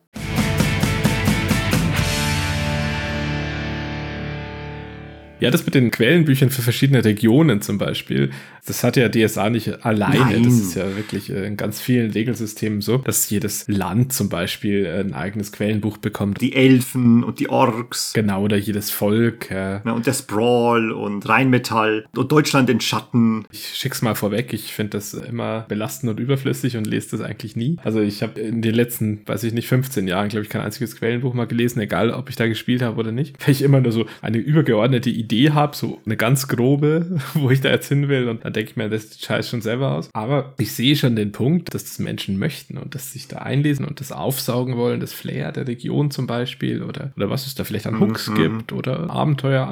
Ja, das mit den Quellenbüchern für verschiedene Regionen zum Beispiel, das hat ja DSA nicht alleine. Nein. Das ist ja wirklich äh, in ganz vielen Regelsystemen so, dass jedes Land zum Beispiel äh, ein eigenes Quellenbuch bekommt. Die Elfen und die Orks. Genau, oder jedes Volk. Ja. Ja, und der Sprawl und Rheinmetall und Deutschland in Schatten. Ich schick's mal vorweg, ich finde das immer belastend und überflüssig und lese das eigentlich nie. Also ich habe in den letzten, weiß ich nicht, 15 Jahren, glaube ich, kein einziges Quellenbuch mal gelesen, egal ob ich da gespielt habe oder nicht. Weil ich immer nur so eine übergeordnete Idee habe, so eine ganz grobe, wo ich da jetzt hin will und dann denke ich mir, das scheiß schon selber aus. Aber ich sehe schon den Punkt, dass das Menschen möchten und dass sie sich da einlesen und das aufsaugen wollen, das Flair der Region zum Beispiel oder, oder was es da vielleicht an Hooks Mhm. gibt oder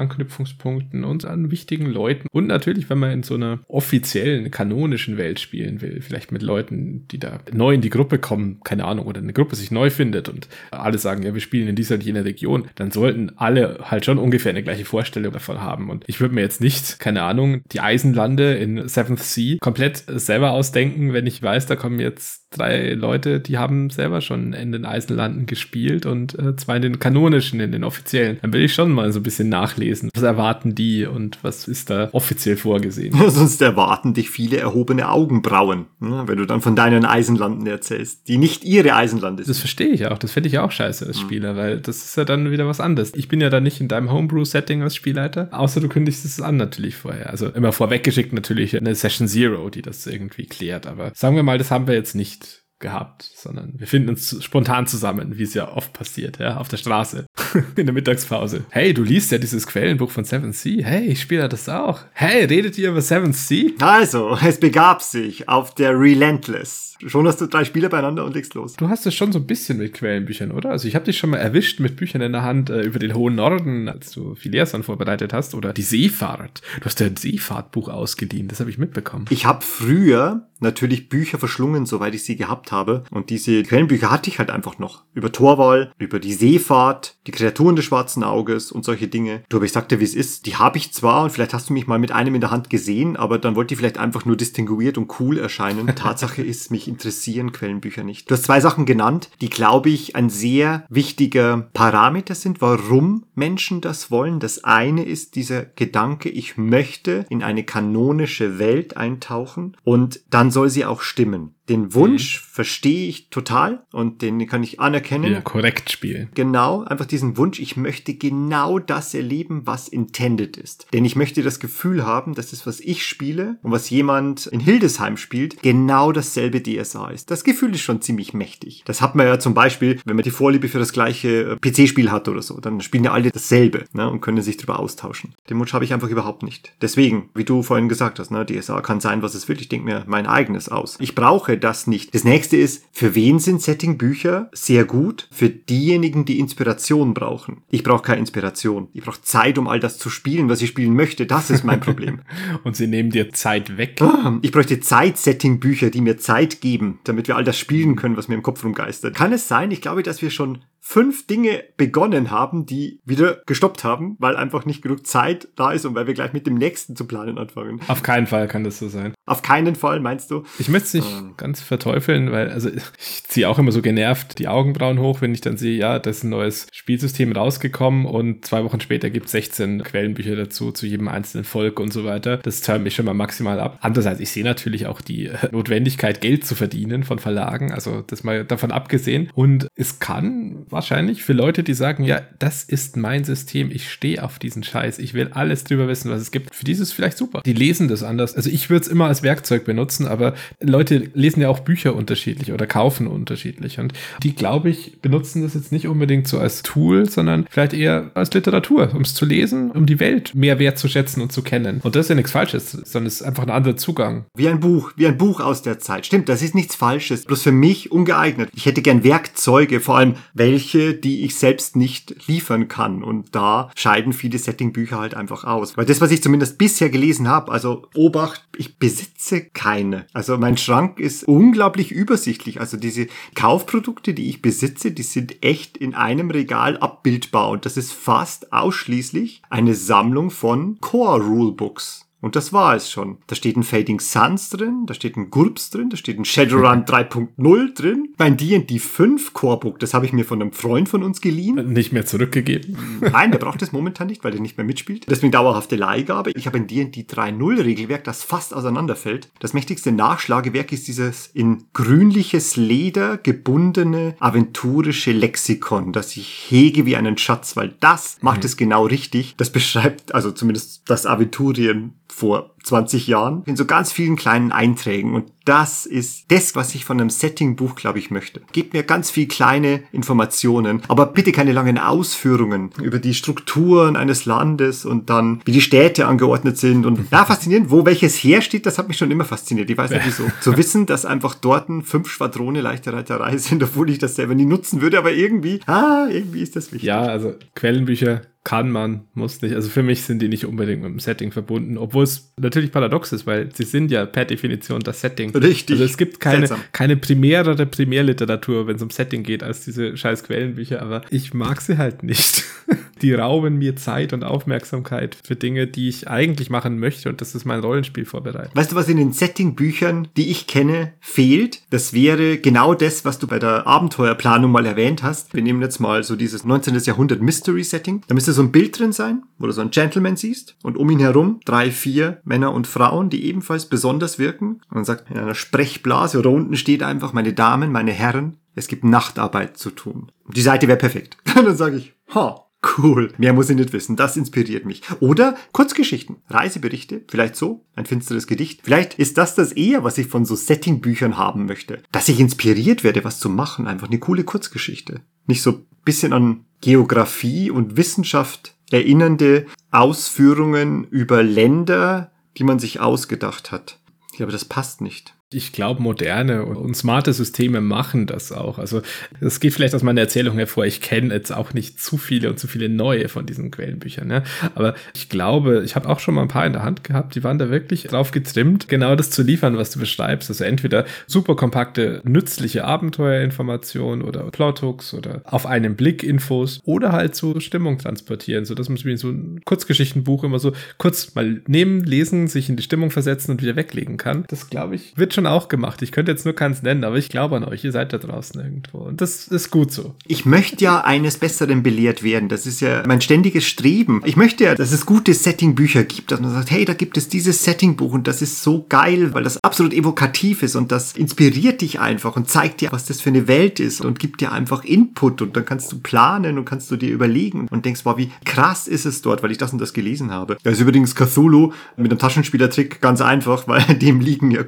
Abenteuer-Anknüpfungspunkten und an wichtigen Leuten. Und natürlich, wenn man in so einer offiziellen, kanonischen Welt spielen will, vielleicht mit Leuten, die da neu in die Gruppe kommen, keine Ahnung, oder eine Gruppe sich neu findet und alle sagen, ja, wir spielen in dieser und jener Region, dann sollten alle halt schon ungefähr eine gleiche Vorstellung davon haben. Und ich würde mir jetzt nicht, keine Ahnung, die Eisenlande in Seventh Sea komplett selber ausdenken, wenn ich weiß, da kommen jetzt drei Leute, die haben selber schon in den Eisenlanden gespielt und äh, zwar in den kanonischen, in den offiziellen. Dann will ich schon mal so ein bisschen nachlesen. Was erwarten die und was ist da offiziell vorgesehen? Sonst erwarten dich viele erhobene Augenbrauen, ne, wenn du dann von deinen Eisenlanden erzählst, die nicht ihre Eisenlande Das sind. verstehe ich auch. Das fände ich auch scheiße als Spieler, weil das ist ja dann wieder was anderes. Ich bin ja da nicht in deinem Homebrew-Setting als Spielleiter. Außer du kündigst es an natürlich vorher. Also immer vorweggeschickt natürlich eine Session Zero, die das irgendwie klärt. Aber sagen wir mal, das haben wir jetzt nicht gehabt, sondern wir finden uns spontan zusammen, wie es ja oft passiert, ja, auf der Straße, in der Mittagspause. Hey, du liest ja dieses Quellenbuch von Seven Sea. Hey, ich spiele das auch. Hey, redet ihr über Seven Sea? Also, es begab sich auf der Relentless. Schon hast du drei Spiele beieinander und legst los. Du hast es schon so ein bisschen mit Quellenbüchern, oder? Also ich habe dich schon mal erwischt mit Büchern in der Hand äh, über den hohen Norden, als du Phileason vorbereitet hast, oder die Seefahrt. Du hast ja ein Seefahrtbuch ausgeliehen, das habe ich mitbekommen. Ich habe früher natürlich Bücher verschlungen, soweit ich sie gehabt habe. Und diese Quellenbücher hatte ich halt einfach noch. Über Torwall, über die Seefahrt, die Kreaturen des schwarzen Auges und solche Dinge. Du, aber ich sagte, wie es ist. Die habe ich zwar und vielleicht hast du mich mal mit einem in der Hand gesehen, aber dann wollte ich vielleicht einfach nur distinguiert und cool erscheinen. Tatsache ist, mich interessieren Quellenbücher nicht. Du hast zwei Sachen genannt, die, glaube ich, ein sehr wichtiger Parameter sind, warum Menschen das wollen. Das eine ist dieser Gedanke, ich möchte in eine kanonische Welt eintauchen und dann soll sie auch stimmen. Den Wunsch verstehe ich total und den kann ich anerkennen. Ja, korrekt spielen. Genau, einfach diesen Wunsch, ich möchte genau das erleben, was intended ist. Denn ich möchte das Gefühl haben, dass das, was ich spiele und was jemand in Hildesheim spielt, genau dasselbe DSA ist. Das Gefühl ist schon ziemlich mächtig. Das hat man ja zum Beispiel, wenn man die Vorliebe für das gleiche äh, PC-Spiel hat oder so, dann spielen ja alle dasselbe ne, und können sich darüber austauschen. Den Wunsch habe ich einfach überhaupt nicht. Deswegen, wie du vorhin gesagt hast, ne, DSA kann sein, was es will. Ich denke mir mein eigenes aus. Ich brauche das nicht. Das nächste ist, für wen sind Setting-Bücher sehr gut? Für diejenigen, die Inspiration brauchen. Ich brauche keine Inspiration. Ich brauche Zeit, um all das zu spielen, was ich spielen möchte. Das ist mein Problem. Und sie nehmen dir Zeit weg. Ich bräuchte Zeit-Setting-Bücher, die mir Zeit geben, damit wir all das spielen können, was mir im Kopf rumgeistert. Kann es sein? Ich glaube, dass wir schon fünf Dinge begonnen haben, die wieder gestoppt haben, weil einfach nicht genug Zeit da ist und weil wir gleich mit dem nächsten zu planen anfangen. Auf keinen Fall kann das so sein. Auf keinen Fall, meinst du? Ich möchte es nicht Ähm. ganz verteufeln, weil, also ich ziehe auch immer so genervt die Augenbrauen hoch, wenn ich dann sehe, ja, da ist ein neues Spielsystem rausgekommen und zwei Wochen später gibt es 16 Quellenbücher dazu, zu jedem einzelnen Volk und so weiter. Das turnt mich schon mal maximal ab. Andererseits, ich sehe natürlich auch die Notwendigkeit, Geld zu verdienen von Verlagen, also das mal davon abgesehen. Und es kann wahrscheinlich für Leute, die sagen, ja, das ist mein System, ich stehe auf diesen Scheiß, ich will alles drüber wissen, was es gibt, für die ist es vielleicht super. Die lesen das anders. Also ich würde es immer als Werkzeug benutzen, aber Leute lesen ja auch Bücher unterschiedlich oder kaufen unterschiedlich. Und die, glaube ich, benutzen das jetzt nicht unbedingt so als Tool, sondern vielleicht eher als Literatur, um es zu lesen, um die Welt mehr wertzuschätzen und zu kennen. Und das ist ja nichts Falsches, sondern es ist einfach ein anderer Zugang. Wie ein Buch, wie ein Buch aus der Zeit. Stimmt, das ist nichts Falsches, bloß für mich ungeeignet. Ich hätte gern Werkzeuge, vor allem welche, die ich selbst nicht liefern kann. Und da scheiden viele Setting-Bücher halt einfach aus. Weil das, was ich zumindest bisher gelesen habe, also Obacht, ich besitze keine. Also mein Schrank ist unglaublich übersichtlich. Also diese Kaufprodukte, die ich besitze, die sind echt in einem Regal abbildbar. Und das ist fast ausschließlich eine Sammlung von Core-Rulebooks. Und das war es schon. Da steht ein Fading Suns drin, da steht ein GURPS drin, da steht ein Shadowrun 3.0 drin. Mein D&D 5 Corebook, das habe ich mir von einem Freund von uns geliehen. Nicht mehr zurückgegeben. Nein, der braucht es momentan nicht, weil der nicht mehr mitspielt. Deswegen dauerhafte Leihgabe. Ich habe ein D&D 3.0 Regelwerk, das fast auseinanderfällt. Das mächtigste Nachschlagewerk ist dieses in grünliches Leder gebundene aventurische Lexikon, das ich hege wie einen Schatz, weil das macht es genau richtig. Das beschreibt, also zumindest das Aventurien vor 20 Jahren in so ganz vielen kleinen Einträgen und das ist das, was ich von einem Setting-Buch, glaube ich, möchte. Gebt mir ganz viel kleine Informationen, aber bitte keine langen Ausführungen über die Strukturen eines Landes und dann, wie die Städte angeordnet sind und ja, faszinierend, wo welches hersteht, das hat mich schon immer fasziniert. Ich weiß nicht wieso. Zu wissen, dass einfach dort fünf Schwadrone leichte Reiterei sind, obwohl ich das selber nie nutzen würde, aber irgendwie, ah, irgendwie ist das wichtig. Ja, also Quellenbücher kann man, muss nicht. Also für mich sind die nicht unbedingt mit dem Setting verbunden, obwohl es natürlich paradox ist, weil sie sind ja per Definition das Setting. Richtig. Also es gibt keine, Seltsam. keine primärere Primärliteratur, wenn es um Setting geht, als diese scheiß Quellenbücher, aber ich mag sie halt nicht. Die rauben mir Zeit und Aufmerksamkeit für Dinge, die ich eigentlich machen möchte und das ist mein Rollenspiel vorbereitet. Weißt du, was in den Setting-Büchern, die ich kenne, fehlt? Das wäre genau das, was du bei der Abenteuerplanung mal erwähnt hast. Wir nehmen jetzt mal so dieses 19. Jahrhundert Mystery-Setting. Da müsste so ein Bild drin sein, wo du so einen Gentleman siehst und um ihn herum drei, vier Männer und Frauen, die ebenfalls besonders wirken. Und dann sagt in einer Sprechblase oder unten steht einfach, meine Damen, meine Herren, es gibt Nachtarbeit zu tun. Die Seite wäre perfekt. Dann sage ich, ha, Cool. Mehr muss ich nicht wissen. Das inspiriert mich. Oder Kurzgeschichten, Reiseberichte, vielleicht so, ein finsteres Gedicht. Vielleicht ist das das eher, was ich von so Settingbüchern haben möchte. Dass ich inspiriert werde, was zu machen. Einfach eine coole Kurzgeschichte. Nicht so bisschen an Geografie und Wissenschaft erinnernde Ausführungen über Länder, die man sich ausgedacht hat. Ich glaube, das passt nicht. Ich glaube, moderne und smarte Systeme machen das auch. Also das geht vielleicht aus meiner Erzählung hervor. Ich kenne jetzt auch nicht zu viele und zu viele neue von diesen Quellenbüchern. Ne? Aber ich glaube, ich habe auch schon mal ein paar in der Hand gehabt, die waren da wirklich drauf getrimmt, genau das zu liefern, was du beschreibst. Also entweder super kompakte, nützliche Abenteuerinformationen oder Plothooks oder auf einen Blick Infos oder halt so Stimmung transportieren, sodass man wie so ein Kurzgeschichtenbuch immer so kurz mal nehmen, lesen, sich in die Stimmung versetzen und wieder weglegen kann. Das glaube ich, wird schon auch gemacht. Ich könnte jetzt nur keins nennen, aber ich glaube an euch. Ihr seid da draußen irgendwo. Und das ist gut so. Ich möchte ja eines Besseren belehrt werden. Das ist ja mein ständiges Streben. Ich möchte ja, dass es gute Setting-Bücher gibt, dass man sagt, hey, da gibt es dieses Setting-Buch und das ist so geil, weil das absolut evokativ ist und das inspiriert dich einfach und zeigt dir, was das für eine Welt ist und gibt dir einfach Input und dann kannst du planen und kannst du dir überlegen und denkst, wow, wie krass ist es dort, weil ich das und das gelesen habe. Da ist übrigens Cthulhu mit einem Taschenspielertrick ganz einfach, weil dem liegen ja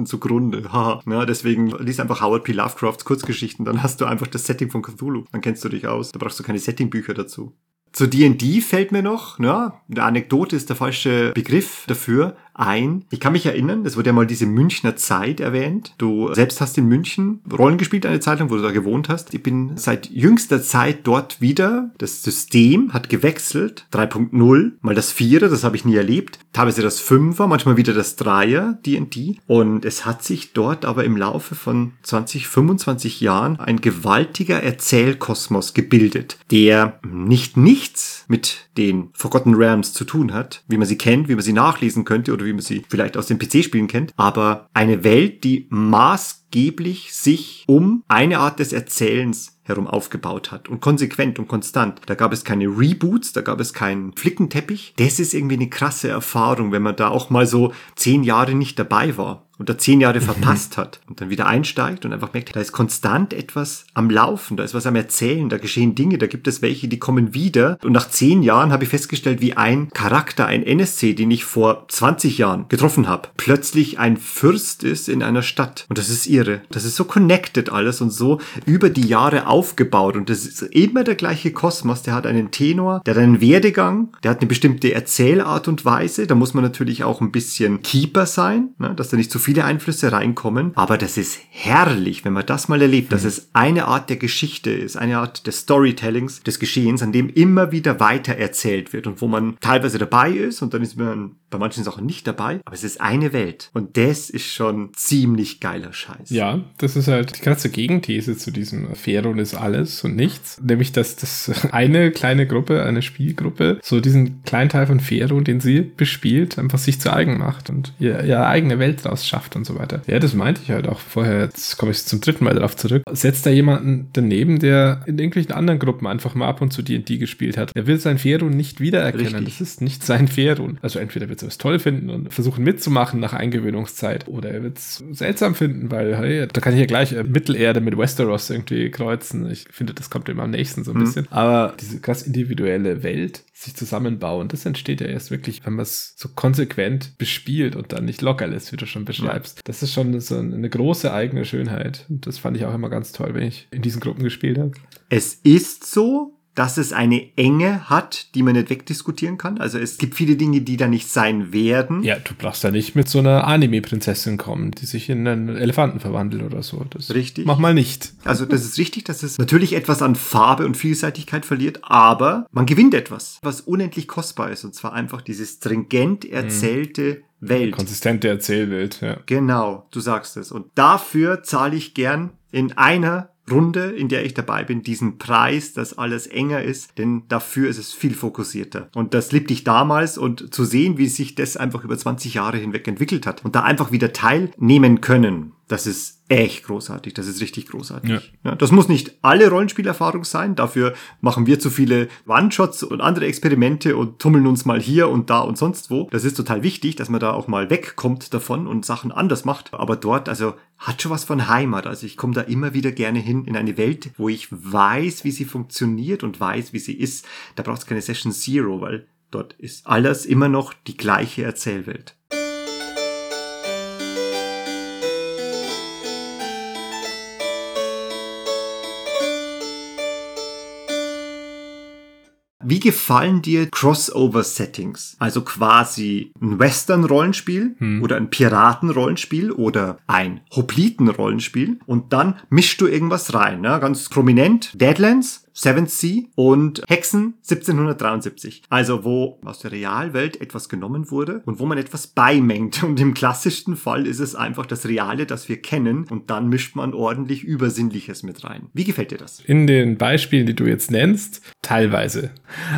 Kurzgeschichten zugrunde. Haha. Ja, deswegen lies einfach Howard P. Lovecrafts Kurzgeschichten, dann hast du einfach das Setting von Cthulhu. Dann kennst du dich aus. Da brauchst du keine Settingbücher dazu. Zu D&D fällt mir noch, ja, eine Anekdote ist der falsche Begriff dafür, ein. Ich kann mich erinnern, es wurde ja mal diese Münchner Zeit erwähnt. Du selbst hast in München Rollen gespielt, eine Zeit lang, wo du da gewohnt hast. Ich bin seit jüngster Zeit dort wieder. Das System hat gewechselt. 3.0, mal das Vierer, das habe ich nie erlebt. Teilweise das Fünfer, manchmal wieder das Dreier, D&D. Und es hat sich dort aber im Laufe von 20, 25 Jahren ein gewaltiger Erzählkosmos gebildet, der nicht nichts mit den Forgotten Realms zu tun hat, wie man sie kennt, wie man sie nachlesen könnte oder wie man sie vielleicht aus den PC-Spielen kennt, aber eine Welt, die maßgeblich sich um eine Art des Erzählens herum aufgebaut hat und konsequent und konstant. Da gab es keine Reboots, da gab es keinen Flickenteppich. Das ist irgendwie eine krasse Erfahrung, wenn man da auch mal so zehn Jahre nicht dabei war und da zehn Jahre verpasst hat und dann wieder einsteigt und einfach merkt, da ist konstant etwas am Laufen, da ist was am Erzählen, da geschehen Dinge, da gibt es welche, die kommen wieder. Und nach zehn Jahren habe ich festgestellt, wie ein Charakter, ein NSC, den ich vor 20 Jahren getroffen habe, plötzlich ein Fürst ist in einer Stadt. Und das ist irre. Das ist so connected alles und so über die Jahre aufgebaut. Und das ist immer der gleiche Kosmos. Der hat einen Tenor, der hat einen Werdegang, der hat eine bestimmte Erzählart und Weise. Da muss man natürlich auch ein bisschen Keeper sein, ne? dass da nicht zu viel viele Einflüsse reinkommen, aber das ist herrlich, wenn man das mal erlebt, dass es eine Art der Geschichte ist, eine Art des Storytellings, des Geschehens, an dem immer wieder weiter erzählt wird und wo man teilweise dabei ist und dann ist man bei manchen Sachen nicht dabei, aber es ist eine Welt und das ist schon ziemlich geiler Scheiß. Ja, das ist halt die ganze Gegenthese zu diesem Feron ist alles und nichts, nämlich dass das eine kleine Gruppe, eine Spielgruppe, so diesen kleinen Teil von Feron, den sie bespielt, einfach sich zu eigen macht und ihr, ihre eigene Welt draus schafft und so weiter. Ja, das meinte ich halt auch vorher. Jetzt komme ich zum dritten Mal darauf zurück. Setzt da jemanden daneben, der in irgendwelchen anderen Gruppen einfach mal ab und zu D&D gespielt hat. Er will sein Ferun nicht wiedererkennen. Richtig. Das ist nicht sein Ferun. Also entweder wird er es toll finden und versuchen mitzumachen nach Eingewöhnungszeit oder er wird es seltsam finden, weil hey, da kann ich ja gleich äh, Mittelerde mit Westeros irgendwie kreuzen. Ich finde, das kommt ihm am nächsten so ein bisschen. Aber diese ganz individuelle Welt sich zusammenbauen, das entsteht ja erst wirklich, wenn man es so konsequent bespielt und dann nicht locker lässt, wie du schon beschreibst. Das ist schon so eine große eigene Schönheit. Und das fand ich auch immer ganz toll, wenn ich in diesen Gruppen gespielt habe. Es ist so, dass es eine Enge hat, die man nicht wegdiskutieren kann. Also es gibt viele Dinge, die da nicht sein werden. Ja, du brauchst ja nicht mit so einer Anime-Prinzessin kommen, die sich in einen Elefanten verwandelt oder so. Das Richtig. Mach mal nicht. Also das ist richtig, dass es natürlich etwas an Farbe und Vielseitigkeit verliert, aber man gewinnt etwas, was unendlich kostbar ist. Und zwar einfach diese stringent erzählte Welt. Konsistente Erzählwelt, ja. Genau, du sagst es. Und dafür zahle ich gern in einer Runde, in der ich dabei bin, diesen Preis, dass alles enger ist, denn dafür ist es viel fokussierter. Und das liebte ich damals und zu sehen, wie sich das einfach über 20 Jahre hinweg entwickelt hat und da einfach wieder teilnehmen können Das ist echt großartig. Das ist richtig großartig. Ja. Ja, das muss nicht alle Rollenspielerfahrung sein. Dafür machen wir zu viele One-Shots und andere Experimente und tummeln uns mal hier und da und sonst wo. Das ist total wichtig, dass man da auch mal wegkommt davon und Sachen anders macht. Aber dort, also hat schon was von Heimat. Also ich komme da immer wieder gerne hin in eine Welt, wo ich weiß, wie sie funktioniert und weiß, wie sie ist. Da braucht es keine Session Zero, weil dort ist alles immer noch die gleiche Erzählwelt. Wie gefallen dir Crossover-Settings? Also quasi ein Western-Rollenspiel oder ein Piraten-Rollenspiel oder ein Hopliten-Rollenspiel und dann mischst du irgendwas rein. Ne? Ganz prominent Deadlands, Seventh Sea und Hexen 1773. Also wo aus der Realwelt etwas genommen wurde und wo man etwas beimengt. Und im klassischsten Fall ist es einfach das Reale, das wir kennen und dann mischt man ordentlich Übersinnliches mit rein. Wie gefällt dir das? In den Beispielen, die du jetzt nennst, teilweise.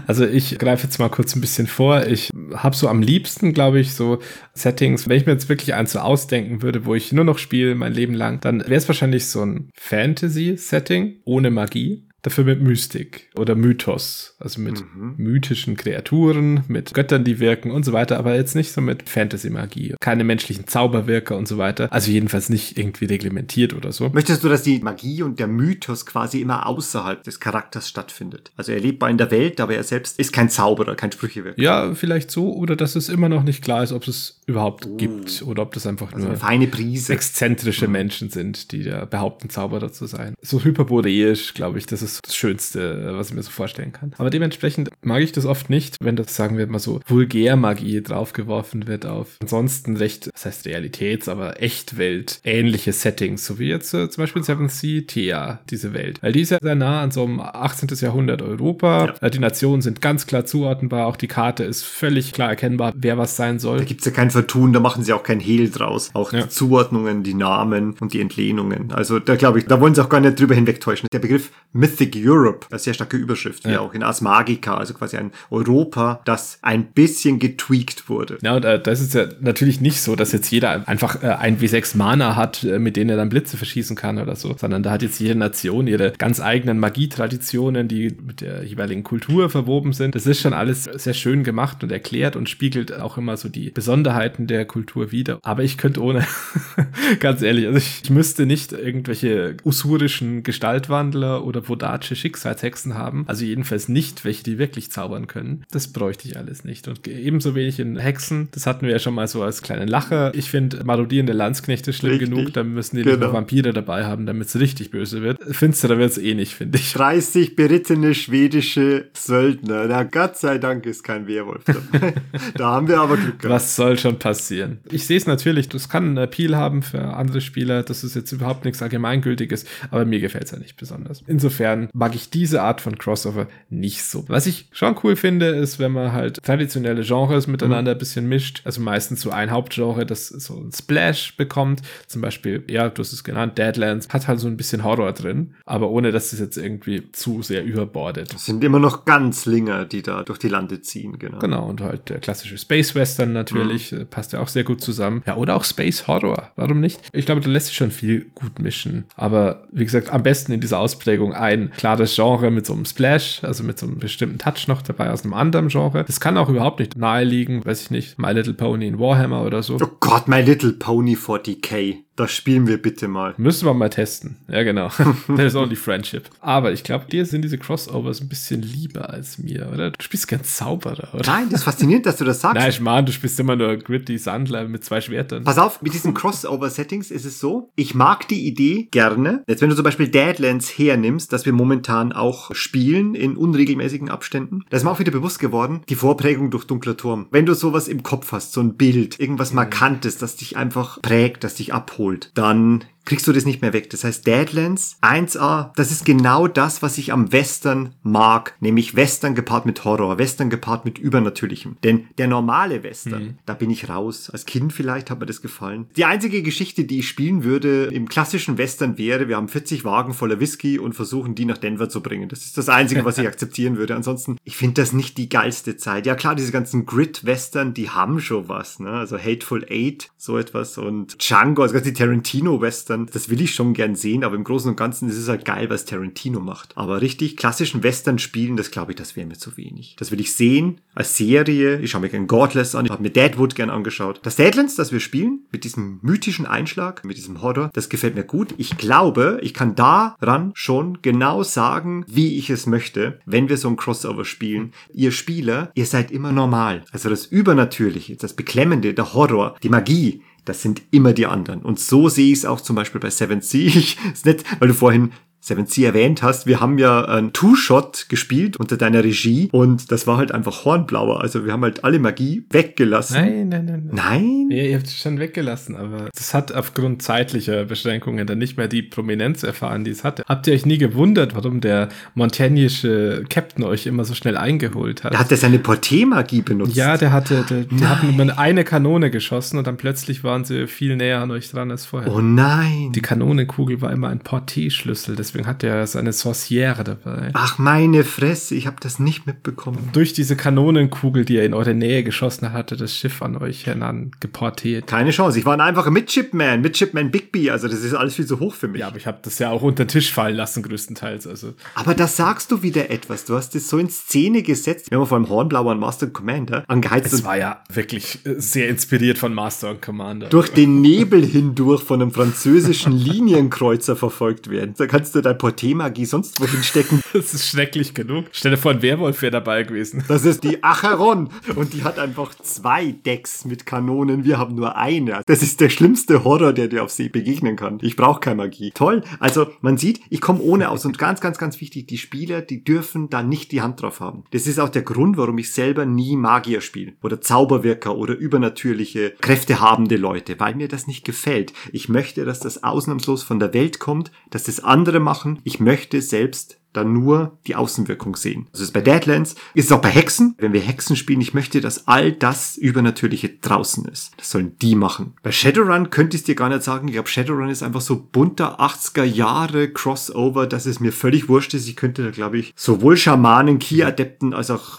Also ich greife jetzt mal kurz ein bisschen vor. Ich habe so am liebsten, glaube ich, so Settings, wenn ich mir jetzt wirklich eins so ausdenken würde, wo ich nur noch spiele mein Leben lang, dann wäre es wahrscheinlich so ein Fantasy-Setting ohne Magie. Dafür mit Mystik oder Mythos, also mit mythischen Kreaturen, mit Göttern, die wirken und so weiter, aber jetzt nicht so mit Fantasy-Magie. Keine menschlichen Zauberwirker und so weiter. Also jedenfalls nicht irgendwie reglementiert oder so. Möchtest du, dass die Magie und der Mythos quasi immer außerhalb des Charakters stattfindet? Also er lebt mal in der Welt, aber er selbst ist kein Zauberer, kein Sprüchewirker. Ja, vielleicht so, oder dass es immer noch nicht klar ist, ob es überhaupt gibt oder ob das einfach Also nur eine feine Prise. exzentrische Menschen sind, die da behaupten, Zauberer zu sein. So hyperboreisch, glaube ich, das ist das Schönste, was ich mir so vorstellen kann. Aber dementsprechend mag ich das oft nicht, wenn das, sagen wir mal so, Vulgärmagie draufgeworfen wird auf ansonsten recht, das heißt Realitäts-, aber Echtwelt, ähnliche Settings, so wie jetzt äh, zum Beispiel Seven Sea Thea, diese Welt. Weil die ist ja sehr nah an so einem 18. Jahrhundert Europa. Äh, Die Nationen sind ganz klar zuordnenbar, auch die Karte ist völlig klar erkennbar, wer was sein soll. Da gibt's ja kein Vertun, da machen sie auch kein Hehl draus. Auch Ja. die Zuordnungen, die Namen und die Entlehnungen. Also da glaube ich, da wollen sie auch gar nicht drüber hinwegtäuschen. Der Begriff Mythic Europe, eine sehr starke Überschrift, wie Ja. auch in Ars Magica, also quasi ein Europa, das ein bisschen getweakt wurde. Ja, und äh, das ist ja natürlich nicht so, dass jetzt jeder einfach äh, ein W6 Mana hat, äh, mit denen er dann Blitze verschießen kann oder so, sondern da hat jetzt jede Nation ihre ganz eigenen Magietraditionen, die mit der jeweiligen Kultur verwoben sind. Das ist schon alles sehr schön gemacht und erklärt und spiegelt auch immer so die Besonderheiten der Kultur wider. Aber ich könnte ohne, ganz ehrlich, also ich, ich müsste nicht irgendwelche usurischen Gestaltwandler oder vodatsche Schicksalshexen haben. Also jedenfalls nicht welche, die wirklich zaubern können. Das bräuchte ich alles nicht. Und ebenso wenig in Hexen. Das hatten wir ja schon mal so als kleinen Lacher. Ich finde marodierende Landsknechte schlimm Richtig. genug. Da müssen die Genau. noch Vampire dabei haben, damit es richtig böse wird. Finsterer wird es eh nicht, finde ich. 30 berittene schwedische Söldner. Na, Gott sei Dank ist kein Werwolf dabei. da haben wir aber Glück gehabt. Was soll schon passieren? Ich sehe es natürlich, das kann einen Appeal haben für andere Spieler, das ist jetzt überhaupt nichts Allgemeingültiges, aber mir gefällt es ja nicht besonders. Insofern mag ich diese Art von Crossover nicht so. Was ich schon cool finde, ist, wenn man halt traditionelle Genres miteinander ein bisschen mischt, also meistens so ein Hauptgenre, das so ein Splash bekommt, zum Beispiel, ja, du hast es genannt, Deadlands, hat halt so ein bisschen Horror drin, aber ohne, dass es jetzt irgendwie zu sehr überbordet. Es sind immer noch Ganzlinger, die da durch die Lande ziehen, genau. Genau, und halt der klassische Space Western natürlich, äh, passt ja auch sehr gut zusammen. Ja, oder auch Space Horror, warum nicht? Ich glaube, da lässt sich schon viel gut mischen. Aber wie gesagt, am besten in dieser Ausprägung ein klares Genre mit so einem Splash, also mit so einem bestimmten Touch noch dabei aus einem anderen Genre. Das kann auch überhaupt nicht nahe liegen, weiß ich nicht, My Little Pony in Warhammer oder so. Oh Gott, My Little Pony 40k. Das spielen wir bitte mal. Müssen wir mal testen. Ja, genau. There's only friendship. Aber ich glaube, dir sind diese Crossovers ein bisschen lieber als mir, oder? Du spielst gern Zauberer, oder? Nein, das ist faszinierend, dass du das sagst. Nein, ich meine, du spielst immer nur Gritty Sandler mit zwei Schwertern. Pass auf, mit diesen Crossover-Settings ist es so, ich mag die Idee gerne. Jetzt, wenn du zum Beispiel Deadlands hernimmst, dass wir momentan auch spielen in unregelmäßigen Abständen, da ist mir auch wieder bewusst geworden, die Vorprägung durch Dunkler Turm. Wenn du sowas im Kopf hast, so ein Bild, irgendwas Markantes, das dich einfach prägt, das dich abholt, dann kriegst du das nicht mehr weg. Das heißt, Deadlands 1A, das ist genau das, was ich am Western mag. Nämlich Western gepaart mit Horror, Western gepaart mit Übernatürlichem. Denn der normale Western, da bin ich raus. Als Kind vielleicht hat mir das gefallen. Die einzige Geschichte, die ich spielen würde im klassischen Western wäre, wir haben 40 Wagen voller Whisky und versuchen, die nach Denver zu bringen. Das ist das Einzige, was ich akzeptieren würde. Ansonsten, ich finde das nicht die geilste Zeit. Ja klar, diese ganzen Grid-Western, die haben schon was. Ne? Also Hateful Eight, so etwas. Und Django, also die Tarantino-Western, das will ich schon gern sehen. Aber im Großen und Ganzen ist es halt geil, was Tarantino macht. Aber richtig klassischen Western spielen, das glaube ich, das wäre mir zu wenig. Das will ich sehen als Serie. Ich schaue mir gern Godless an. Ich habe mir Deadwood gern angeschaut. Das Deadlands, das wir spielen, mit diesem mythischen Einschlag, mit diesem Horror, das gefällt mir gut. Ich glaube, ich kann daran schon genau sagen, wie ich es möchte, wenn wir so ein Crossover spielen. Ihr Spieler, ihr seid immer normal. Also das Übernatürliche, das Beklemmende, der Horror, die Magie, das sind immer die anderen. Und so sehe ich es auch zum Beispiel bei Seven Sea. Ich, ist nett, weil du vorhin Seven Sea erwähnt hast, wir haben ja ein Two-Shot gespielt unter deiner Regie und das war halt einfach Hornblauer. Also wir haben halt alle Magie weggelassen. Nein, nein, nein. nein. Nein? Ja, ihr habt es schon weggelassen, aber das hat aufgrund zeitlicher Beschränkungen dann nicht mehr die Prominenz erfahren, die es hatte. Habt ihr euch nie gewundert, warum der montagnische Captain euch immer so schnell eingeholt hat? Da hat er seine Porté-Magie benutzt. ja, der hatte, der, der hat nur eine Kanone geschossen und dann plötzlich waren sie viel näher an euch dran als vorher. Oh nein. Die Kanonenkugel war immer ein Porté-Schlüssel, deswegen hat er seine Sorciere dabei. Ach meine Fresse, ich habe das nicht mitbekommen. Durch diese Kanonenkugel, die er in eure Nähe geschossen hat, hatte das Schiff an euch heran geportiert. Keine Chance. Ich war ein einfacher Midshipman, Midshipman Bigby. Also das ist alles viel zu hoch für mich. Ja, aber ich habe das ja auch unter den Tisch fallen lassen, größtenteils. Also Aber da sagst du wieder etwas. Du hast es so in Szene gesetzt. Wir haben vor allem Hornblauer und Master and Commander angeheizt es und war ja wirklich äh, sehr inspiriert von Master und Commander. durch den Nebel hindurch von einem französischen Linienkreuzer verfolgt werden. Da kannst du deine Porté-Magie sonst wohin stecken. Das ist schrecklich genug. Stell dir vor, ein Werwolf wäre dabei gewesen. Das ist die Acheron. Und die hat einfach zwei Decks mit Kanonen. Wir haben nur eine. Das ist der schlimmste Horror, der dir auf See begegnen kann. Ich brauche keine Magie. Toll. Also man sieht, ich komme ohne aus. Und ganz, ganz, ganz wichtig, die Spieler, die dürfen da nicht die Hand drauf haben. Das ist auch der Grund, warum ich selber nie Magier spiele. Oder Zauberwirker oder übernatürliche, kräftehabende Leute. Weil mir das nicht gefällt. Ich möchte, dass das ausnahmslos von der Welt kommt, dass das andere machen. Ich möchte selbst dann nur die Außenwirkung sehen. Das ist bei Deadlands, ist es auch bei Hexen. Wenn wir Hexen spielen, ich möchte, dass all das Übernatürliche draußen ist. Das sollen die machen. Bei Shadowrun könnte ich dir gar nicht sagen. Ich glaube, Shadowrun ist einfach so bunter 80er Jahre Crossover, dass es mir völlig wurscht ist. Ich könnte da, glaube ich, sowohl Schamanen, Ki-Adepten als auch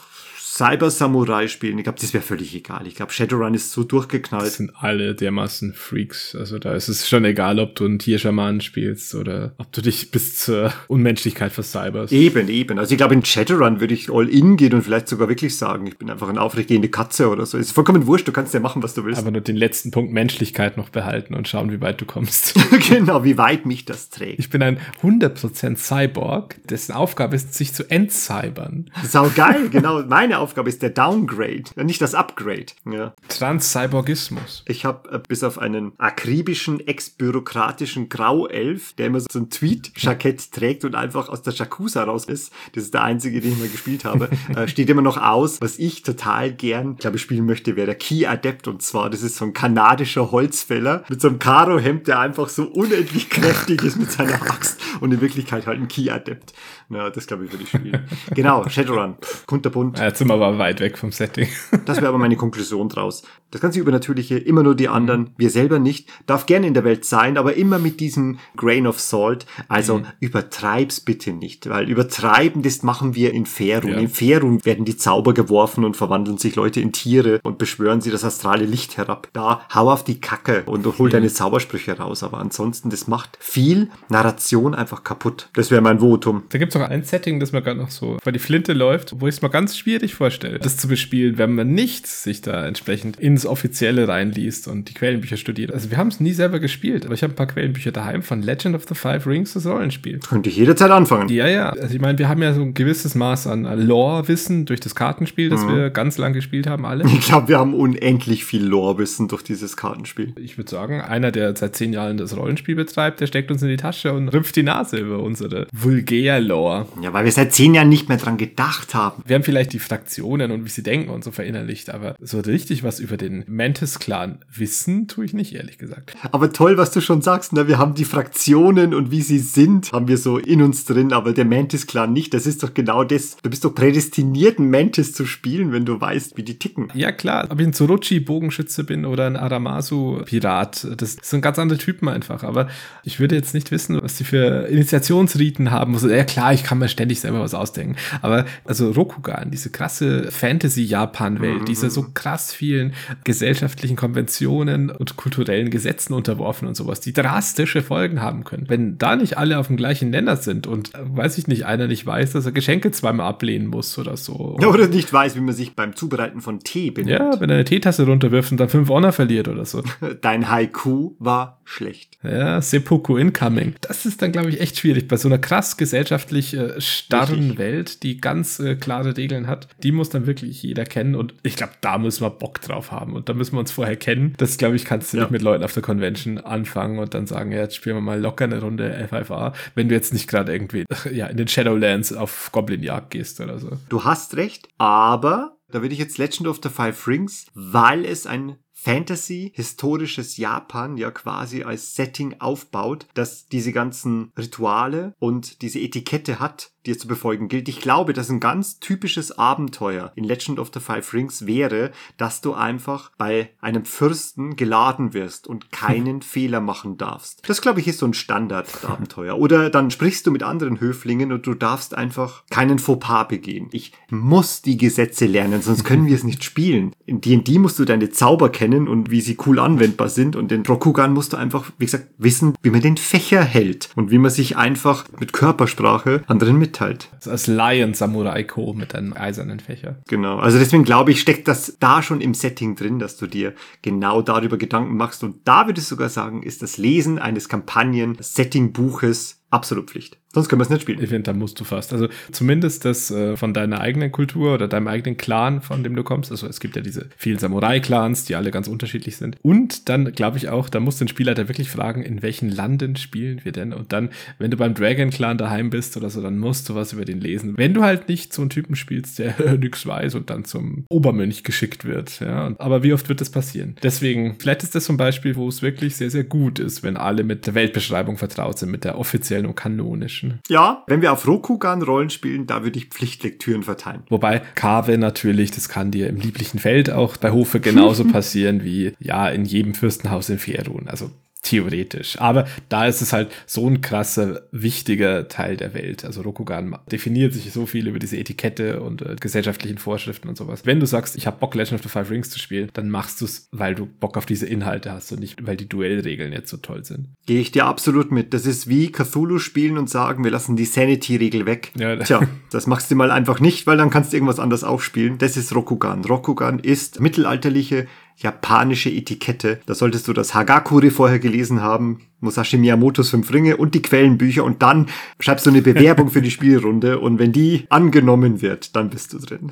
Cyber-Samurai spielen. Ich glaube, das wäre völlig egal. Ich glaube, Shadowrun ist so Das durchgeknallt. sind alle dermaßen Freaks. Also da ist es schon egal, ob du einen Tierschamanen spielst oder ob du dich bis zur Unmenschlichkeit vercyberst. Eben, eben. Also ich glaube, in Shadowrun würde ich all in gehen und vielleicht sogar wirklich sagen, ich bin einfach eine aufrechtgehende Katze oder so. Ist vollkommen wurscht, du kannst ja machen, was du willst. Aber nur den letzten Punkt Menschlichkeit noch behalten und schauen, wie weit du kommst. genau, wie weit mich das trägt. Ich bin ein 100% Cyborg, dessen Aufgabe ist, sich zu entcybern. Sau geil, genau. Meine Aufgabe ist der Downgrade, nicht das Upgrade. Ja. Trans-Cyborgismus. Ich habe äh, bis auf einen akribischen, ex-bürokratischen Grauelf, der immer so ein Tweet-Jackett trägt und einfach aus der Jacuzza raus ist, das ist der einzige, den ich mal gespielt habe, äh, steht immer noch aus. Was ich total gern, glaube ich, spielen möchte, wäre der Key Adept und zwar, das ist so ein kanadischer Holzfäller mit so einem Karo-Hemd, der einfach so unendlich kräftig ist mit seiner Axt und in Wirklichkeit halt ein Key Adept. Ja, das glaube ich, würde ich spielen. Genau, Shadowrun, kunterbunt. Sind wir aber weit weg vom Setting. Das wäre aber meine Konklusion draus. Das ganze Übernatürliche, immer nur die anderen, wir selber nicht, darf gerne in der Welt sein, aber immer mit diesem Grain of Salt. Also übertreib's bitte nicht, weil übertreiben, das machen wir in Ferun. Ja. In Ferun werden die Zauber geworfen und verwandeln sich Leute in Tiere und beschwören sie das astrale Licht herab. Da hau auf die Kacke und hol deine Zaubersprüche raus. Aber ansonsten, das macht viel Narration einfach kaputt. Das wäre mein Votum. Da gibt es auch ein Setting, das mir gerade noch so vor die Flinte läuft, wo ich es mir ganz schwierig vorstelle, das zu bespielen, wenn man nicht sich da entsprechend ins Offizielle reinliest und die Quellenbücher studiert. Also wir haben es nie selber gespielt, aber ich habe ein paar Quellenbücher daheim von Legend of the Five Rings, das Rollenspiel. Könnte ich jederzeit anfangen. Ja, ja. Also ich meine, wir haben ja so ein gewisses Maß an Lore-Wissen durch das Kartenspiel, das wir ganz lang gespielt haben, alle. Ich glaube, wir haben unendlich viel Lore-Wissen durch dieses Kartenspiel. Ich würde sagen, einer, der seit zehn Jahren das Rollenspiel betreibt, der steckt uns in die Tasche und rümpft die Nase über unsere Vulgär-Lore. Ja, weil wir seit zehn Jahren nicht mehr dran gedacht haben. Wir haben vielleicht die Fraktionen und wie sie denken und so verinnerlicht, aber so richtig was über den Mantis-Clan wissen, tue ich nicht, ehrlich gesagt. Aber toll, was du schon sagst, ne? Wir haben die Fraktionen und wie sie sind, haben wir so in uns drin, aber der Mantis-Clan nicht. Das ist doch genau das. Du bist doch prädestiniert, einen Mantis zu spielen, wenn du weißt, wie die ticken. Ja, klar, ob ich ein Tsuruchi-Bogenschütze bin oder ein Aramasu-Pirat, das sind ganz andere Typen einfach. Aber ich würde jetzt nicht wissen, was die für Initiationsriten haben. Also, ja, klar, ich kann mir ständig selber was ausdenken. Aber also Rokugan, diese krasse Fantasy-Japan-Welt, diese so krass vielen gesellschaftlichen Konventionen und kulturellen Gesetzen unterworfen und sowas, die drastische Folgen haben können. Wenn da nicht alle auf dem gleichen Nenner sind und, äh, weiß ich nicht, einer nicht weiß, dass er Geschenke zweimal ablehnen muss oder so. Ja, Oder nicht weiß, wie man sich beim Zubereiten von Tee benimmt. Ja, wenn er eine Teetasse runterwirft und dann fünf Honor verliert oder so. Dein Haiku war schlecht. Ja, Seppuku incoming. Das ist dann, glaube ich, echt schwierig. Bei so einer krass gesellschaftlich äh, starren Richtig. Welt, die ganz äh, klare Regeln hat, die muss dann wirklich jeder kennen. Und ich glaube, da müssen wir Bock drauf haben. Und da müssen wir uns vorher kennen. Das, glaube ich, kannst du Ja. nicht mit Leuten auf der Convention anfangen und dann sagen, ja, jetzt spielen wir mal locker eine Runde FFA, wenn du jetzt nicht gerade irgendwie ja, in den Shadowlands auf Goblin-Jagd gehst oder so. Du hast recht, aber da würde ich jetzt Legend of the Five Rings, weil es ein Fantasy, historisches Japan ja quasi als Setting aufbaut, dass diese ganzen Rituale und diese Etikette hat, die es zu befolgen gilt. Ich glaube, dass ein ganz typisches Abenteuer in Legend of the Five Rings wäre, dass du einfach bei einem Fürsten geladen wirst und keinen Fehler machen darfst. Das, glaube ich, ist so ein Standardabenteuer. Oder dann sprichst du mit anderen Höflingen und du darfst einfach keinen Fauxpas begehen. Ich muss die Gesetze lernen, sonst können wir es nicht spielen. In D&D musst du deine Zauber kennen und wie sie cool anwendbar sind und in Rokugan musst du einfach, wie gesagt, wissen, wie man den Fächer hält und wie man sich einfach mit Körpersprache anderen mitteilt. Also als Lion Samurai Co. mit einem eisernen Fächer. Genau. Also deswegen glaube ich, steckt das da schon im Setting drin, dass du dir genau darüber Gedanken machst. Und da würde ich sogar sagen, ist das Lesen eines Kampagnen-Setting-Buches absolut Pflicht. Sonst können wir es nicht spielen. Ich finde, da musst du fast. Also zumindest das äh, von deiner eigenen Kultur oder deinem eigenen Clan, von dem du kommst. Also es gibt ja diese vielen Samurai-Clans, die alle ganz unterschiedlich sind. Und dann glaube ich auch, da muss den Spielleiter wirklich fragen, in welchen Landen spielen wir denn? Und dann, wenn du beim Dragon-Clan daheim bist oder so, dann musst du was über den lesen. Wenn du halt nicht so einen Typen spielst, der nix weiß und dann zum Obermönch geschickt wird. Ja, aber wie oft wird das passieren? Deswegen, vielleicht ist das ein Beispiel, wo es wirklich sehr, sehr gut ist, wenn alle mit der Weltbeschreibung vertraut sind, mit der offiziellen und kanonischen. Ja, wenn wir auf Rokugan Rollen spielen, da würde ich Pflichtlektüren verteilen. Wobei Kave natürlich, das kann dir im lieblichen Feld auch bei Hofe genauso passieren wie ja in jedem Fürstenhaus in Ferun. Also theoretisch. Aber da ist es halt so ein krasser, wichtiger Teil der Welt. Also Rokugan definiert sich so viel über diese Etikette und äh, gesellschaftlichen Vorschriften und sowas. Wenn du sagst, ich habe Bock, Legend of the Five Rings zu spielen, dann machst du es, weil du Bock auf diese Inhalte hast und nicht, weil die Duellregeln jetzt so toll sind. Gehe ich dir absolut mit. Das ist wie Cthulhu spielen und sagen, wir lassen die Sanity-Regel weg. Ja. Tja, das machst du mal einfach nicht, weil dann kannst du irgendwas anderes aufspielen. Das ist Rokugan. Rokugan ist mittelalterliche japanische Etikette. Da solltest du das Hagakure vorher gelesen haben, Musashi Miyamotos Fünf Ringe und die Quellenbücher und dann schreibst du eine Bewerbung für die Spielrunde und wenn die angenommen wird, dann bist du drin.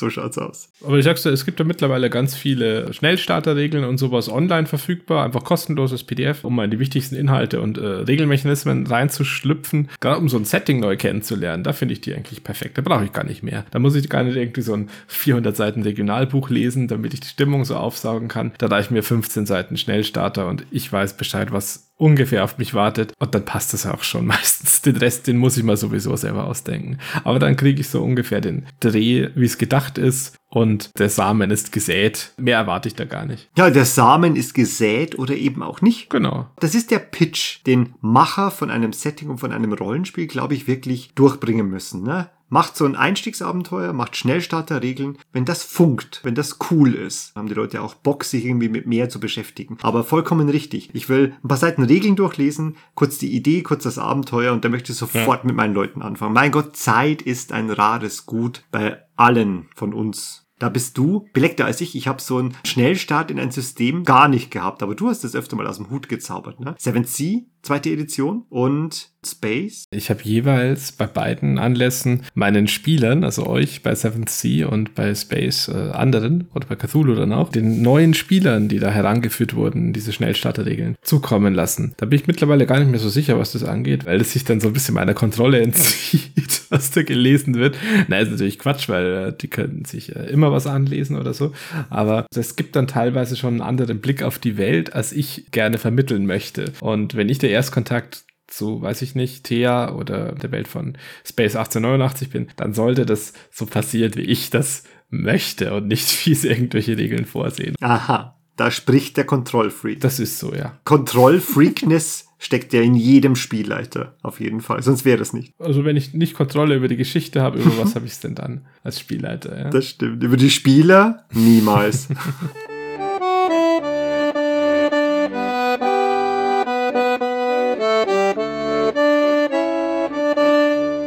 So schaut's aus. Aber ich sag's dir, es gibt ja mittlerweile ganz viele Schnellstarterregeln und sowas online verfügbar, einfach kostenloses PDF, um mal in die wichtigsten Inhalte und äh, Regelmechanismen reinzuschlüpfen, gerade um so ein Setting neu kennenzulernen. Da finde ich die eigentlich perfekt. Da brauche ich gar nicht mehr. Da muss ich gar nicht irgendwie so ein 400 Seiten Regionalbuch lesen, damit ich die Stimmung so aufsaugen kann. Da reichen mir 15 Seiten Schnellstarter und ich weiß Bescheid, was ungefähr auf mich wartet und dann passt das auch schon meistens. Den Rest, den muss ich mal sowieso selber ausdenken. Aber dann kriege ich so ungefähr den Dreh, wie es gedacht ist und der Samen ist gesät. Mehr erwarte ich da gar nicht. Ja, der Samen ist gesät oder eben auch nicht. Genau. Das ist der Pitch, den Macher von einem Setting und von einem Rollenspiel, glaube ich, wirklich durchbringen müssen. Ne? Macht so ein Einstiegsabenteuer, macht Schnellstarterregeln. Wenn das funkt, wenn das cool ist, haben die Leute auch Bock, sich irgendwie mit mehr zu beschäftigen. Aber vollkommen richtig. Ich will ein paar Seiten Regeln durchlesen, kurz die Idee, kurz das Abenteuer und dann möchte ich sofort mit meinen Leuten anfangen. Mein Gott, Zeit ist ein rares Gut bei allen von uns Da bist du beleckter als ich. Ich habe so einen Schnellstart in ein System gar nicht gehabt, aber du hast das öfter mal aus dem Hut gezaubert. Ne? Seven Sea, zweite Edition und Space. Ich habe jeweils bei beiden Anlässen meinen Spielern, also euch bei Seventh Sea und bei Space äh, anderen oder bei Cthulhu dann auch, den neuen Spielern, die da herangeführt wurden, diese Schnellstarterregeln zukommen lassen. Da bin ich mittlerweile gar nicht mehr so sicher, was das angeht, weil es sich dann so ein bisschen meiner Kontrolle entzieht, was da gelesen wird. Na, ist natürlich Quatsch, weil äh, die können sich äh, immer was anlesen oder so. Aber es gibt dann teilweise schon einen anderen Blick auf die Welt, als ich gerne vermitteln möchte. Und wenn ich der Erstkontakt zu, weiß ich nicht, Thea oder der Welt von Space 1889 bin, dann sollte das so passieren, wie ich das möchte und nicht, wie es irgendwelche Regeln vorsehen. Aha, da spricht der Kontrollfreak. Das ist so, ja. Kontrollfreakness steckt ja in jedem Spielleiter, auf jeden Fall. Sonst wäre das nicht. Also wenn ich nicht Kontrolle über die Geschichte habe, über was habe ich es denn dann als Spielleiter? Ja? Das stimmt. Über die Spieler niemals.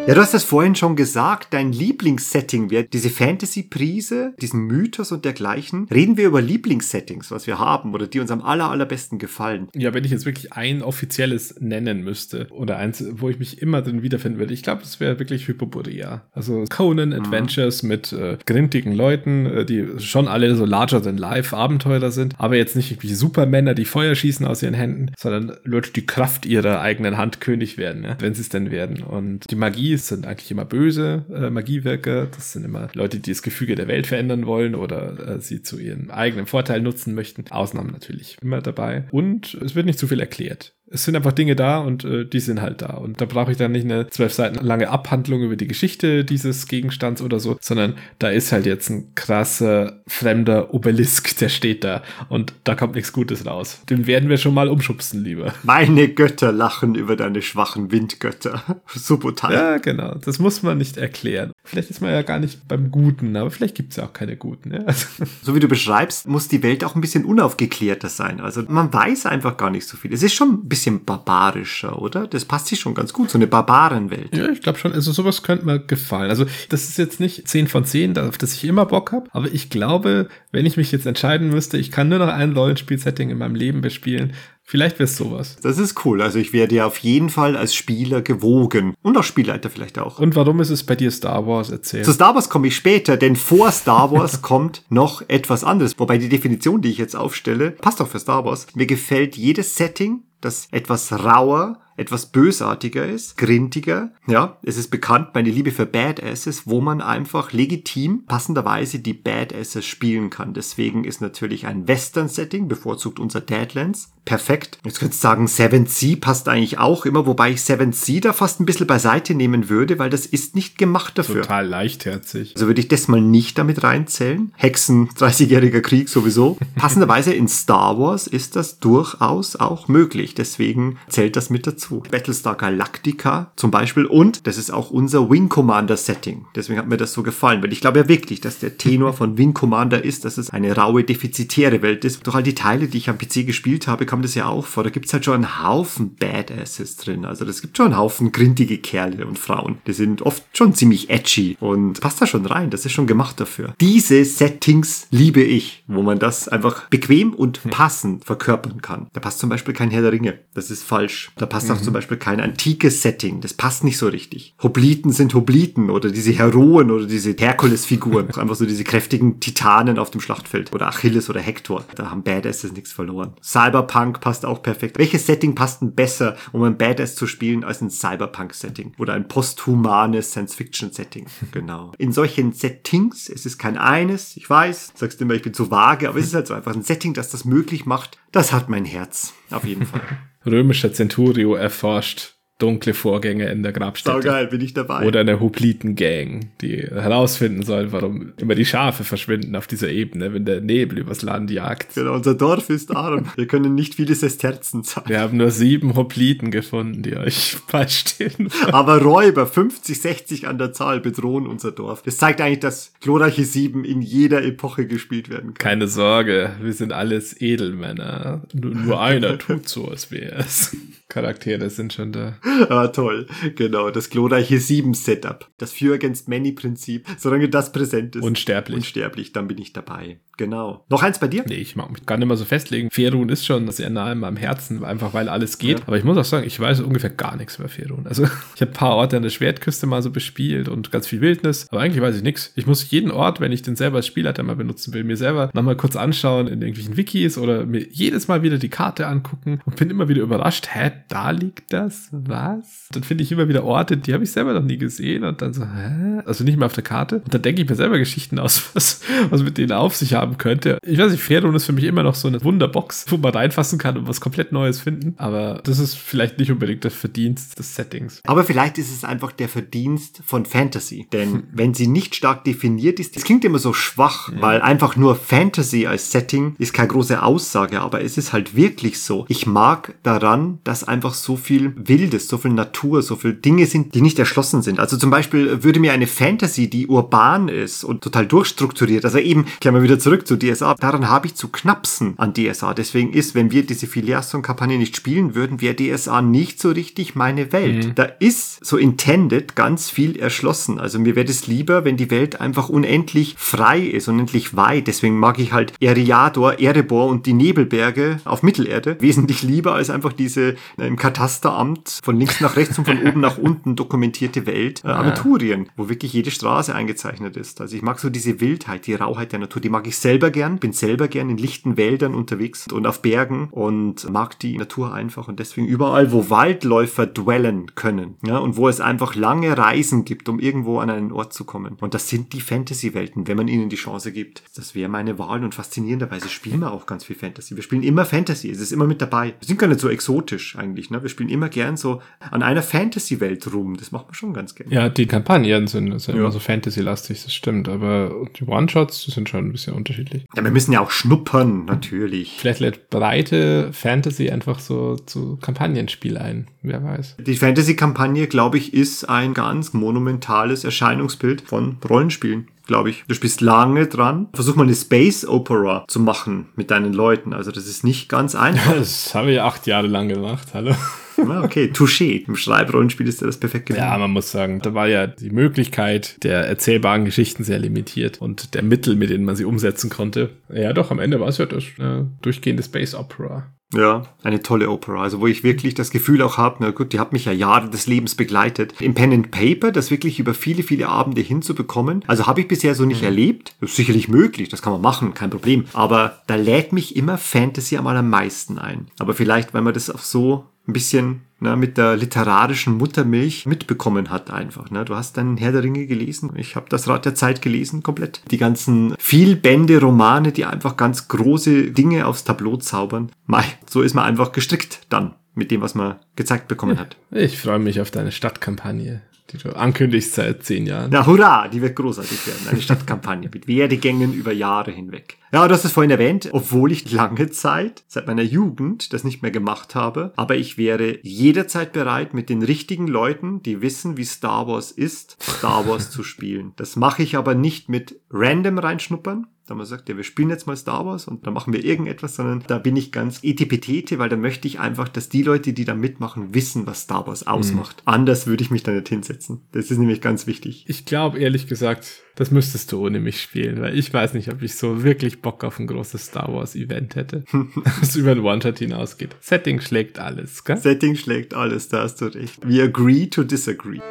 Ja, du hast das vorhin schon gesagt, dein Lieblingssetting wäre diese Fantasy-Prise, diesen Mythos und dergleichen. Reden wir über Lieblingssettings, was wir haben oder die uns am aller, allerbesten gefallen. Ja, wenn ich jetzt wirklich ein offizielles nennen müsste oder eins, wo ich mich immer drin wiederfinden würde, ich glaube, das wäre wirklich Hyperborea. Also Conan Adventures mit äh, grintigen Leuten, äh, die schon alle so larger than life Abenteurer sind, aber jetzt nicht irgendwie Supermänner, die Feuer schießen aus ihren Händen, sondern Leute, die Kraft ihrer eigenen Hand König werden, ja? wenn sie es denn werden. Und die Magie sind eigentlich immer böse äh, Magiewirker. Das sind immer Leute, die das Gefüge der Welt verändern wollen oder äh, sie zu ihrem eigenen Vorteil nutzen möchten. Ausnahmen natürlich immer dabei. Und es wird nicht zu viel erklärt. Es sind einfach Dinge da und äh, die sind halt da. Und da brauche ich dann nicht eine zwölf Seiten lange Abhandlung über die Geschichte dieses Gegenstands oder so, sondern da ist halt jetzt ein krasser, fremder Obelisk, der steht da. Und da kommt nichts Gutes raus. Den werden wir schon mal umschubsen, lieber. Meine Götter lachen über deine schwachen Windgötter. Subotai. Ja, genau. Das muss man nicht erklären. Vielleicht ist man ja gar nicht beim Guten, aber vielleicht gibt es ja auch keine Guten. Ja? Also, So wie du beschreibst, muss die Welt auch ein bisschen unaufgeklärter sein. Also man weiß einfach gar nicht so viel. Es ist schon ein bisschen barbarischer, oder? Das passt sich schon ganz gut, so eine Barbarenwelt. ja, ich glaube schon, also sowas könnte mir gefallen. Also das ist jetzt nicht 10 von 10, auf das ich immer Bock habe, aber ich glaube, wenn ich mich jetzt entscheiden müsste, ich kann nur noch ein Rollenspiel-Setting in meinem Leben bespielen, vielleicht wäre es sowas. Das ist cool. Also ich werde ja auf jeden Fall als Spieler gewogen. Und als Spielleiter vielleicht auch. Und warum ist es bei dir Star Wars erzählt? Zu Star Wars komme ich später, denn vor Star Wars kommt noch etwas anderes. Wobei die Definition, die ich jetzt aufstelle, passt auch für Star Wars. Mir gefällt jedes Setting, das etwas rauer, etwas bösartiger ist, grintiger. Ja, es ist bekannt, meine Liebe für Badasses, wo man einfach legitim passenderweise die Badasses spielen kann. Deswegen ist natürlich ein Western-Setting, bevorzugt unser Deadlands, perfekt. Jetzt könntest du sagen, Seven Sea passt eigentlich auch immer, wobei ich Seven Sea da fast ein bisschen beiseite nehmen würde, weil das ist nicht gemacht dafür. Total leichtherzig. Also würde ich das mal nicht damit reinzählen. Hexen, 30-jähriger Krieg sowieso. Passenderweise in Star Wars ist das durchaus auch möglich. Deswegen zählt das mit dazu. Battlestar Galactica zum Beispiel. Und das ist auch unser Wing Commander Setting. Deswegen hat mir das so gefallen. Weil ich glaube ja wirklich, dass der Tenor von Wing Commander ist, dass es eine raue, defizitäre Welt ist. Durch all die Teile, die ich am PC gespielt habe, kam das ja auch vor. Da gibt's halt schon einen Haufen Badasses drin. Also das gibt schon einen Haufen grintige Kerle und Frauen. Die sind oft schon ziemlich edgy und passt da schon rein. Das ist schon gemacht dafür. Diese Settings liebe ich, wo man das einfach bequem und passend verkörpern kann. Da passt zum Beispiel kein Herr der Ringe. Das ist falsch. Da passt auch zum Beispiel kein antikes Setting. Das passt nicht so richtig. Hopliten sind Hopliten oder diese Heroen oder diese Herkules-Figuren. Einfach so diese kräftigen Titanen auf dem Schlachtfeld. Oder Achilles oder Hector. Da haben Badasses nichts verloren. Cyberpunk passt auch perfekt. Welches Setting passt denn besser, um ein Badass zu spielen, als ein Cyberpunk-Setting? Oder ein posthumanes Science-Fiction-Setting? Genau. In solchen Settings, es ist kein eines, ich weiß, sagst immer, ich bin zu vage, aber es ist halt so einfach ein Setting, das das möglich macht. Das hat mein Herz. Auf jeden Fall. Römischer Centurio erforscht dunkle Vorgänge in der Grabstätte. Saugeil, bin ich dabei. Oder eine Hopliten-Gang, die herausfinden soll, warum immer die Schafe verschwinden auf dieser Ebene, wenn der Nebel übers Land jagt. Genau, unser Dorf ist arm. Wir können nicht viele Sesterzen zahlen. Wir haben nur sieben Hopliten gefunden, die euch beistehen. Aber Räuber, 50, 60 an der Zahl, bedrohen unser Dorf. Das zeigt eigentlich, dass glorreiche Sieben in jeder Epoche gespielt werden kann. Keine Sorge, wir sind alles Edelmänner. Nur, nur einer tut so, als wäre es. Charaktere sind schon da. ah, toll. Genau, das glorreiche 7-Setup. Das Few Against Many-Prinzip. Solange das präsent ist. Unsterblich. Unsterblich, dann bin ich dabei. Genau. Noch eins bei dir? Nee, ich mag mich gar nicht mehr so festlegen. Ferun ist schon sehr nah in meinem Herzen, einfach weil alles geht. Ja. Aber ich muss auch sagen, ich weiß ungefähr gar nichts über Ferun. Also ich habe ein paar Orte an der Schwertküste mal so bespielt und ganz viel Wildnis, aber eigentlich weiß ich nichts. Ich muss jeden Ort, wenn ich den selber als Spielleiter mal benutzen will, mir selber nochmal kurz anschauen in irgendwelchen Wikis oder mir jedes Mal wieder die Karte angucken und bin immer wieder überrascht, hä, da liegt das? Was? Dann finde ich immer wieder Orte, die habe ich selber noch nie gesehen und dann so, hä? Also nicht mehr auf der Karte. Und dann denke ich mir selber Geschichten aus, was, was mit denen auf sich haben könnte. Ich weiß nicht, Ferun ist für mich immer noch so eine Wunderbox, wo man reinfassen kann und was komplett Neues finden. Aber das ist vielleicht nicht unbedingt das Verdienst des Settings. Aber vielleicht ist es einfach der Verdienst von Fantasy. Denn wenn sie nicht stark definiert ist, das klingt immer so schwach, weil einfach nur Fantasy als Setting ist keine große Aussage, aber es ist halt wirklich so. Ich mag daran, dass einfach so viel Wildes, so viel Natur, so viel Dinge sind, die nicht erschlossen sind. Also zum Beispiel würde mir eine Fantasy, die urban ist und total durchstrukturiert, also eben, kehren wir wieder zurück zu DSA, daran habe ich zu knapsen an DSA. Deswegen ist, wenn wir diese Filiation-Kampagne nicht spielen würden, wäre DSA nicht so richtig meine Welt. Da ist so intended ganz viel erschlossen. Also mir wäre es lieber, wenn die Welt einfach unendlich frei ist, unendlich weit. Deswegen mag ich halt Eriador, Erebor und die Nebelberge auf Mittelerde wesentlich lieber als einfach diese im Katasteramt von links nach rechts und von oben nach unten dokumentierte Welt äh, Aventurien, wo wirklich jede Straße eingezeichnet ist. Also ich mag so diese Wildheit, die Rauheit der Natur, die mag ich selber gern, bin selber gern in lichten Wäldern unterwegs und auf Bergen und mag die Natur einfach und deswegen überall, wo Waldläufer dwellen können, ja, und wo es einfach lange Reisen gibt, um irgendwo an einen Ort zu kommen. Und das sind die Fantasy-Welten, wenn man ihnen die Chance gibt. Das wäre meine Wahl und faszinierenderweise spielen wir auch ganz viel Fantasy. Wir spielen immer Fantasy, es ist immer mit dabei. Wir sind gar nicht so exotisch eigentlich, ne? Wir spielen immer gern so an einer Fantasy-Welt rum. Das macht man schon ganz gern. Ja, die Kampagnen sind, sind Ja. immer so Fantasy-lastig, das stimmt. Aber die One-Shots sind schon ein bisschen unterschiedlich. Ja, wir müssen ja auch schnuppern, natürlich. Vielleicht lädt breite Fantasy einfach so zu Kampagnenspiel ein. Wer weiß. Die Fantasy-Kampagne, glaube ich, ist ein ganz monumentales Erscheinungsbild von Rollenspielen, glaube ich. Du spielst lange dran. Versuch mal eine Space Opera zu machen mit deinen Leuten. Also das ist nicht ganz einfach. Das habe ich acht Jahre lang gemacht, hallo. Ah, okay, touché. Im Schreibrollenspiel ist dir das perfekt gelungen. Ja, man muss sagen, da war ja die Möglichkeit der erzählbaren Geschichten sehr limitiert und der Mittel, mit denen man sie umsetzen konnte. Ja, doch, am Ende war es ja das äh, durchgehende Space Opera. Ja, eine tolle Opera. Also wo ich wirklich das Gefühl auch habe, na gut, die hat mich ja Jahre des Lebens begleitet. Im Pen and Paper, das wirklich über viele, viele Abende hinzubekommen, also habe ich bisher so nicht erlebt. Das ist sicherlich möglich, das kann man machen, kein Problem. Aber da lädt mich immer Fantasy am allermeisten ein. Aber vielleicht, weil man das auch so ein bisschen ne, mit der literarischen Muttermilch mitbekommen hat einfach. Ne? Du hast dann Herr der Ringe gelesen. Ich habe das Rad der Zeit gelesen, komplett. Die ganzen Vielbände, Romane, die einfach ganz große Dinge aufs Tableau zaubern. Mei, so ist man einfach gestrickt dann mit dem, was man gezeigt bekommen hat. Ich freue mich auf deine Stadtkampagne, die du ankündigst seit zehn Jahren. Na hurra, die wird großartig werden. Eine Stadtkampagne mit Werdegängen über Jahre hinweg. Ja, du hast es vorhin erwähnt, obwohl ich lange Zeit, seit meiner Jugend, das nicht mehr gemacht habe. Aber ich wäre jederzeit bereit, mit den richtigen Leuten, die wissen, wie Star Wars ist, Star Wars zu spielen. Das mache ich aber nicht mit random reinschnuppern. Da man sagt, ja, wir spielen jetzt mal Star Wars und dann machen wir irgendetwas, sondern da bin ich ganz etipetete, weil da möchte ich einfach, dass die Leute, die da mitmachen, wissen, was Star Wars ausmacht. Anders würde ich mich da nicht hinsetzen. Das ist nämlich ganz wichtig. Ich glaube, ehrlich gesagt, das müsstest du ohne mich spielen, weil ich weiß nicht, ob ich so wirklich Bock auf ein großes Star Wars Event hätte, das über ein One-Shot hinausgeht. Setting schlägt alles, gell? Setting schlägt alles, da hast du recht. We agree to disagree.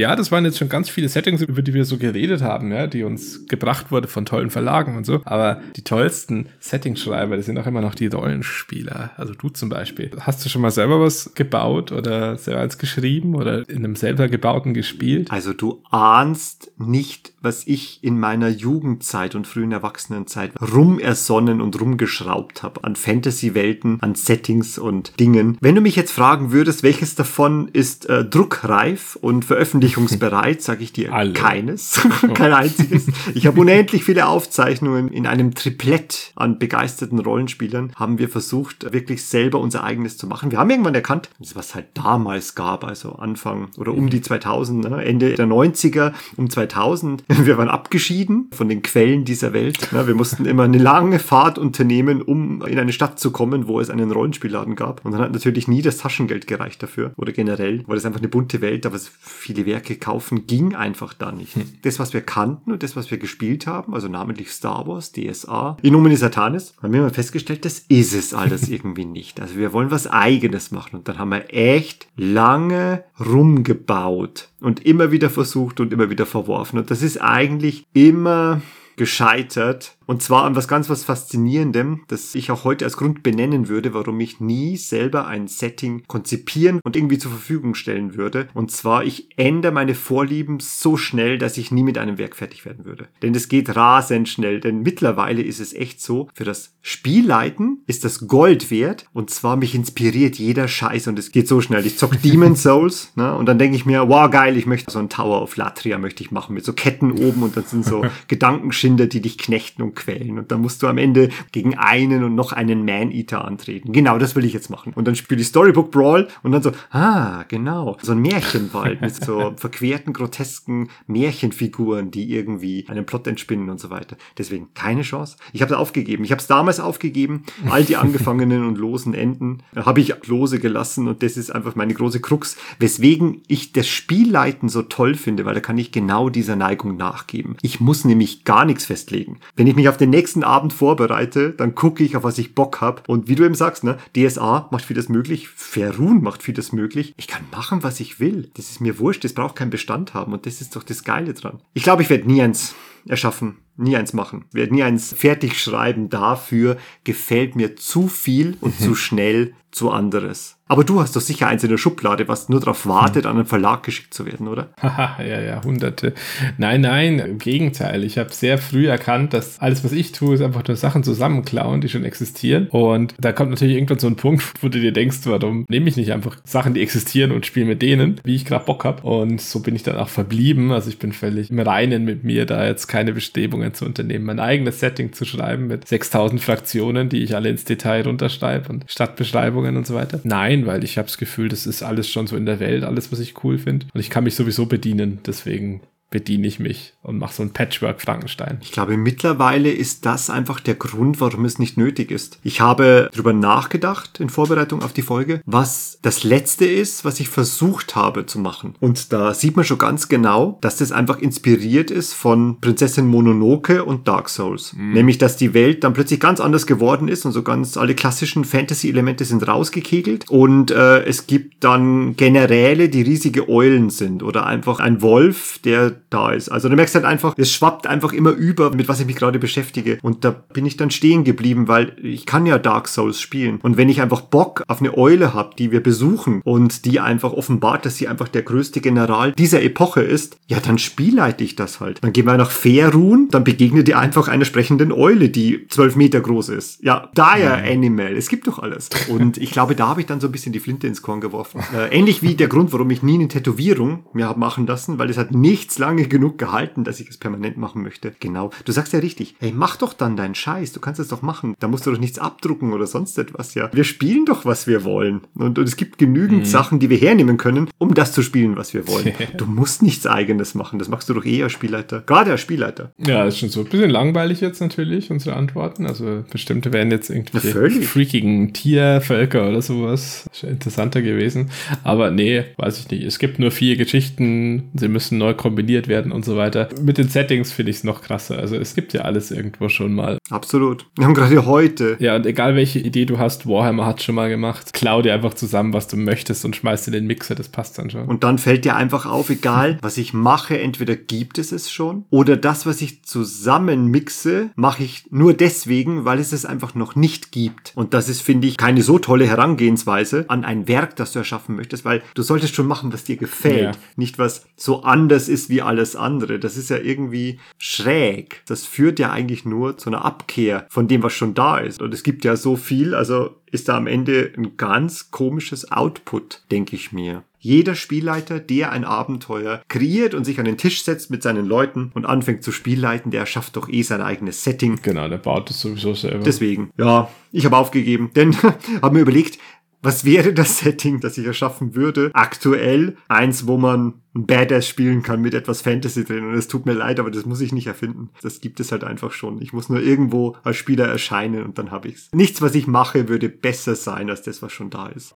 Ja, das waren jetzt schon ganz viele Settings, über die wir so geredet haben, ja, die uns gebracht wurde von tollen Verlagen und so. Aber die tollsten Settingschreiber, das sind auch immer noch die Rollenspieler. Also du zum Beispiel. Hast du schon mal selber was gebaut oder selber als geschrieben oder in einem selber gebauten gespielt? Also du ahnst nicht, was ich in meiner Jugendzeit und frühen Erwachsenenzeit rumersonnen und rumgeschraubt habe an Fantasy-Welten, an Settings und Dingen. Wenn du mich jetzt fragen würdest, welches davon ist äh, druckreif und veröffentlichungsbereit, sage ich dir Alle. keines, kein einziges. Ich habe unendlich viele Aufzeichnungen in einem Triplett an begeisterten Rollenspielern. Haben wir versucht, wirklich selber unser eigenes zu machen. Wir haben irgendwann erkannt, was halt damals gab, also Anfang oder um die 2000, ne, Ende der 90er, um 2000, Wir waren abgeschieden von den Quellen dieser Welt. Ja, wir mussten immer eine lange Fahrt unternehmen, um in eine Stadt zu kommen, wo es einen Rollenspielladen gab. Und dann hat natürlich nie das Taschengeld gereicht dafür. Oder generell, weil es einfach eine bunte Welt, aber viele Werke kaufen ging einfach da nicht. Das, was wir kannten und das, was wir gespielt haben, also namentlich Star Wars, DSA, Innomine Satanis, haben wir mal festgestellt, das ist es alles irgendwie nicht. Also wir wollen was Eigenes machen. Und dann haben wir echt lange rumgebaut und immer wieder versucht und immer wieder verworfen. Und das ist eigentlich immer gescheitert. Und zwar an was ganz was Faszinierendem, das ich auch heute als Grund benennen würde, warum ich nie selber ein Setting konzipieren und irgendwie zur Verfügung stellen würde. Und zwar, ich ändere meine Vorlieben so schnell, dass ich nie mit einem Werk fertig werden würde. Denn es geht rasend schnell. Denn mittlerweile ist es echt so, für das Spielleiten ist das Gold wert. Und zwar mich inspiriert jeder Scheiß und es geht so schnell. Ich zock Demon Souls ne? und dann denke ich mir, wow, geil, ich möchte so einen Tower of Latria möchte ich machen mit so Ketten oben und dann sind so Gedankenschinder, die dich knechten und quälen. Und dann musst du am Ende gegen einen und noch einen Man-Eater antreten. Genau, das will ich jetzt machen. Und dann spiele ich Storybook Brawl und dann so, ah, genau, so ein Märchenwald mit so verquerten, grotesken Märchenfiguren, die irgendwie einen Plot entspinnen und so weiter. Deswegen keine Chance. Ich habe es aufgegeben. Ich habe es damals aufgegeben. All die angefangenen und losen Enden habe ich lose gelassen und das ist einfach meine große Krux, weswegen ich das Spielleiten so toll finde, weil da kann ich genau dieser Neigung nachgeben. Ich muss nämlich gar nichts festlegen. Wenn ich mich auf den nächsten Abend vorbereite, dann gucke ich, auf was ich Bock habe. Und wie du eben sagst, ne, DSA macht vieles möglich, Ferun macht vieles möglich. Ich kann machen, was ich will. Das ist mir wurscht, das braucht keinen Bestand haben. Und das ist doch das Geile dran. Ich glaube, ich werde nie eins erschaffen. Nie eins machen. Werde nie eins fertig schreiben. Dafür gefällt mir zu viel und zu schnell zu anderes. Aber du hast doch sicher eins in der Schublade, was nur darauf wartet, an einen Verlag geschickt zu werden, oder? Haha, ja, ja, hunderte. Nein, nein, im Gegenteil. Ich habe sehr früh erkannt, dass alles, was ich tue, ist einfach nur Sachen zusammenklauen, die schon existieren. Und da kommt natürlich irgendwann so ein Punkt, wo du dir denkst, warum nehme ich nicht einfach Sachen, die existieren und spiele mit denen, wie ich gerade Bock habe. Und so bin ich dann auch verblieben. Also ich bin völlig im Reinen mit mir, da jetzt keine Bestrebungen zu unternehmen, mein eigenes Setting zu schreiben mit 6000 Fraktionen, die ich alle ins Detail runterschreibe und Stadtbeschreibungen und so weiter. Nein, weil ich habe das Gefühl, das ist alles schon so in der Welt, alles, was ich cool finde. Und ich kann mich sowieso bedienen. Deswegen bediene ich mich und mache so ein Patchwork-Frankenstein. Ich glaube, mittlerweile ist das einfach der Grund, warum es nicht nötig ist. Ich habe darüber nachgedacht in Vorbereitung auf die Folge, was das letzte ist, was ich versucht habe zu machen. Und da sieht man schon ganz genau, dass das einfach inspiriert ist von Prinzessin Mononoke und Dark Souls. Nämlich, dass die Welt dann plötzlich ganz anders geworden ist und so ganz alle klassischen Fantasy-Elemente sind rausgekegelt und äh, es gibt dann Generäle, die riesige Eulen sind oder einfach ein Wolf, der da ist. Also du merkst halt einfach, es schwappt einfach immer über, mit was ich mich gerade beschäftige. Und da bin ich dann stehen geblieben, weil ich kann ja Dark Souls spielen. Und wenn ich einfach Bock auf eine Eule habe, die wir besuchen und die einfach offenbart, dass sie einfach der größte General dieser Epoche ist, ja, dann spielleite ich das halt. Dann gehen wir nach Faerun, dann begegnet ihr einfach einer sprechenden Eule, die zwölf Meter groß ist. Ja, Dire Animal, es gibt doch alles. Und ich glaube, da habe ich dann so ein bisschen die Flinte ins Korn geworfen. Äh, ähnlich wie der Grund, warum ich nie eine Tätowierung mir habe machen lassen, weil es hat nichts lange genug gehalten, dass ich es permanent machen möchte. Genau. Du sagst ja richtig, hey, mach doch dann deinen Scheiß, du kannst es doch machen. Da musst du doch nichts abdrucken oder sonst etwas, ja. Wir spielen doch, was wir wollen. Und, und es gibt genügend Sachen, die wir hernehmen können, um das zu spielen, was wir wollen. du musst nichts eigenes machen. Das machst du doch eher als Spielleiter. Gerade als Spielleiter. Ja, ist schon so. Ein bisschen langweilig jetzt natürlich, unsere Antworten. Also bestimmte wären jetzt irgendwie völlig. freakigen Tiervölker oder sowas. Interessanter gewesen. Aber nee, weiß ich nicht. Es gibt nur vier Geschichten, sie müssen neu kombiniert werden und so weiter. Mit den Settings finde ich es noch krasser. Also es gibt ja alles irgendwo schon mal. Absolut. Wir haben gerade heute Ja, und egal welche Idee du hast, Warhammer hat schon mal gemacht. Klau dir einfach zusammen, was du möchtest und schmeißt in den Mixer, das passt dann schon. Und dann fällt dir einfach auf, egal was ich mache, entweder gibt es es schon oder das, was ich zusammen mixe, mache ich nur deswegen, weil es es einfach noch nicht gibt. Und das ist, finde ich, keine so tolle Herangehensweise an ein Werk, das du erschaffen möchtest, weil du solltest schon machen, was dir gefällt, Ja. nicht was so anders ist wie alles andere. Das ist ja irgendwie schräg. Das führt ja eigentlich nur zu einer Abkehr von dem, was schon da ist. Und es gibt ja so viel, also ist da am Ende ein ganz komisches Output, denke ich mir. Jeder Spielleiter, der ein Abenteuer kreiert und sich an den Tisch setzt mit seinen Leuten und anfängt zu spielleiten, der schafft doch eh sein eigenes Setting. genau, der baut es sowieso selber. Deswegen, ja, ich habe aufgegeben, denn habe mir überlegt, was wäre das Setting, das ich erschaffen würde? Aktuell eins, wo man ein Badass spielen kann mit etwas Fantasy drin. Und es tut mir leid, aber das muss ich nicht erfinden. Das gibt es halt einfach schon. Ich muss nur irgendwo als Spieler erscheinen und dann habe ich's. Nichts, was ich mache, würde besser sein als das, was schon da ist.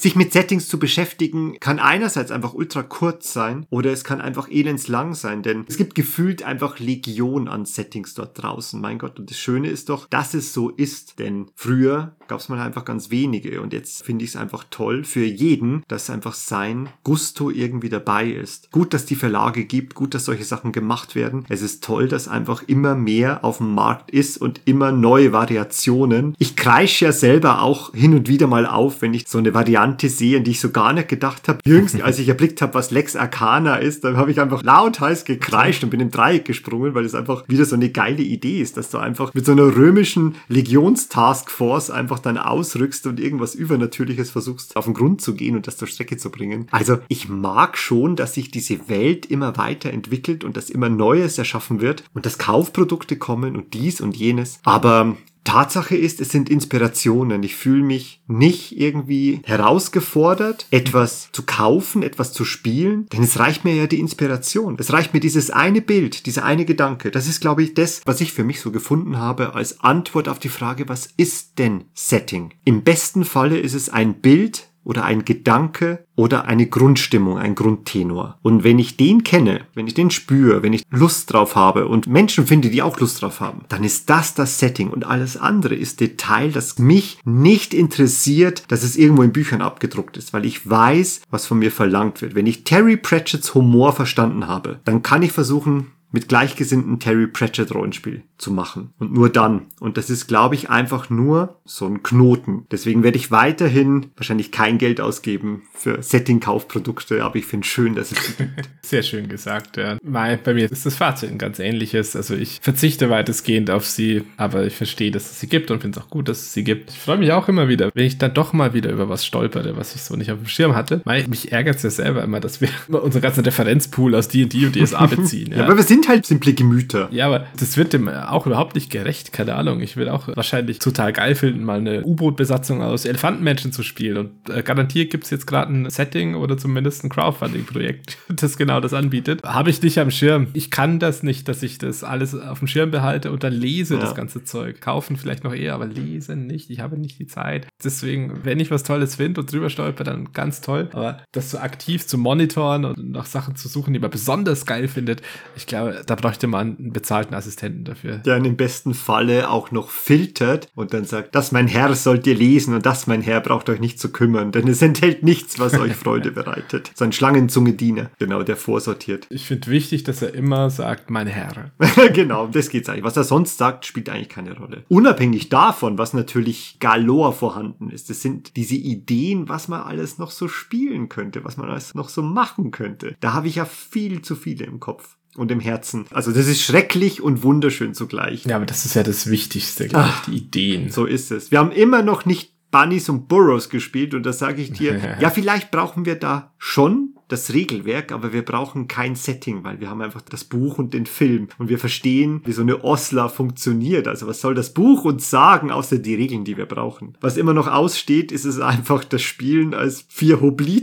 Sich mit Settings zu beschäftigen, kann einerseits einfach ultra kurz sein oder es kann einfach elendslang sein, denn es gibt gefühlt einfach Legion an Settings dort draußen. Mein Gott, und das Schöne ist doch, dass es so ist, denn früher gab es mal einfach ganz wenige und jetzt finde ich es einfach toll für jeden, dass einfach sein Gusto irgendwie dabei ist. Gut, dass die Verlage gibt, gut, dass solche Sachen gemacht werden. Es ist toll, dass einfach immer mehr auf dem Markt ist und immer neue Variationen. Ich kreische ja selber auch hin und wieder mal auf, wenn ich so eine Variante sehe, an die ich so gar nicht gedacht habe. Jüngst, als ich erblickt habe, was Lex Arcana ist, dann habe ich einfach laut heiß gekreischt und bin im Dreieck gesprungen, weil es einfach wieder so eine geile Idee ist, dass du einfach mit so einer römischen Legionstaskforce einfach dann ausrückst und irgendwas Übernatürliches versuchst auf den Grund zu gehen und das zur Strecke zu bringen. Also ich mag schon, dass sich diese Welt immer weiterentwickelt und dass immer Neues erschaffen wird und dass Kaufprodukte kommen und dies und jenes. Aber Tatsache ist, es sind Inspirationen. Ich fühle mich nicht irgendwie herausgefordert, etwas zu kaufen, etwas zu spielen, denn es reicht mir ja die Inspiration. Es reicht mir dieses eine Bild, dieser eine Gedanke. Das ist, glaube ich, das, was ich für mich so gefunden habe als Antwort auf die Frage, was ist denn Setting? Im besten Falle ist es ein Bild, oder ein Gedanke oder eine Grundstimmung, ein Grundtenor. Und wenn ich den kenne, wenn ich den spüre, wenn ich Lust drauf habe und Menschen finde, die auch Lust drauf haben, dann ist das das Setting und alles andere ist Detail, das mich nicht interessiert, dass es irgendwo in Büchern abgedruckt ist, weil ich weiß, was von mir verlangt wird. Wenn ich Terry Pratchett's Humor verstanden habe, dann kann ich versuchen, mit gleichgesinnten Terry Pratchett Rollenspiel zu machen. Und nur dann. Und das ist, glaube ich, einfach nur so ein Knoten. Deswegen werde ich weiterhin wahrscheinlich kein Geld ausgeben für Setting-Kaufprodukte, aber ich finde schön, dass es gibt. Sehr schön gesagt, ja. Bei bei mir ist das Fazit ein ganz ähnliches. Also ich verzichte weitestgehend auf sie, aber ich verstehe, dass es sie gibt und finde es auch gut, dass es sie gibt. Ich freue mich auch immer wieder, wenn ich dann doch mal wieder über was stolpere, was ich so nicht auf dem Schirm hatte. Weil mich ärgert es ja selber immer, dass wir unseren ganzen Referenzpool aus D&D und DSA beziehen. Ja, aber wir sind halt simple Gemüter. Ja, aber das wird dem auch überhaupt nicht gerecht. Keine Ahnung. Ich will auch wahrscheinlich total geil finden, mal eine U-Boot-Besatzung aus Elefantenmenschen zu spielen. Und äh, garantiert gibt es jetzt gerade ein Setting oder zumindest ein Crowdfunding-Projekt, das genau das anbietet. Habe ich nicht am Schirm. Ich kann das nicht, dass ich das alles auf dem Schirm behalte und dann lese Ja. das ganze Zeug. Kaufen vielleicht noch eher, aber lesen nicht. Ich habe nicht die Zeit. Deswegen, wenn ich was Tolles finde und drüber stolper, dann ganz toll. Aber das so aktiv zu monitoren und nach Sachen zu suchen, die man besonders geil findet, ich glaube, da bräuchte man einen bezahlten Assistenten dafür. Der im besten Falle auch noch filtert und dann sagt, das mein Herr sollt ihr lesen und das mein Herr braucht euch nicht zu kümmern, denn es enthält nichts, was euch Freude bereitet. So ein Schlangenzunge-Diener, genau, der vorsortiert. Ich finde wichtig, dass er immer sagt, mein Herr. genau, um das geht's eigentlich. Was er sonst sagt, spielt eigentlich keine Rolle. Unabhängig davon, was natürlich galore vorhanden ist, das sind diese Ideen, was man alles noch so spielen könnte, was man alles noch so machen könnte. Da habe ich ja viel zu viele im Kopf und im Herzen. Also das ist schrecklich und wunderschön zugleich. Ja, aber das ist ja das Wichtigste, glaube ich, die Ideen. So ist es. Wir haben immer noch nicht Bunnies und Burrows gespielt und da sage ich dir, ja, vielleicht brauchen wir da schon das Regelwerk, aber wir brauchen kein Setting, weil wir haben einfach das Buch und den Film und wir verstehen, wie so eine Osla funktioniert. Also was soll das Buch uns sagen, außer die Regeln, die wir brauchen? Was immer noch aussteht, ist es einfach das Spielen als vier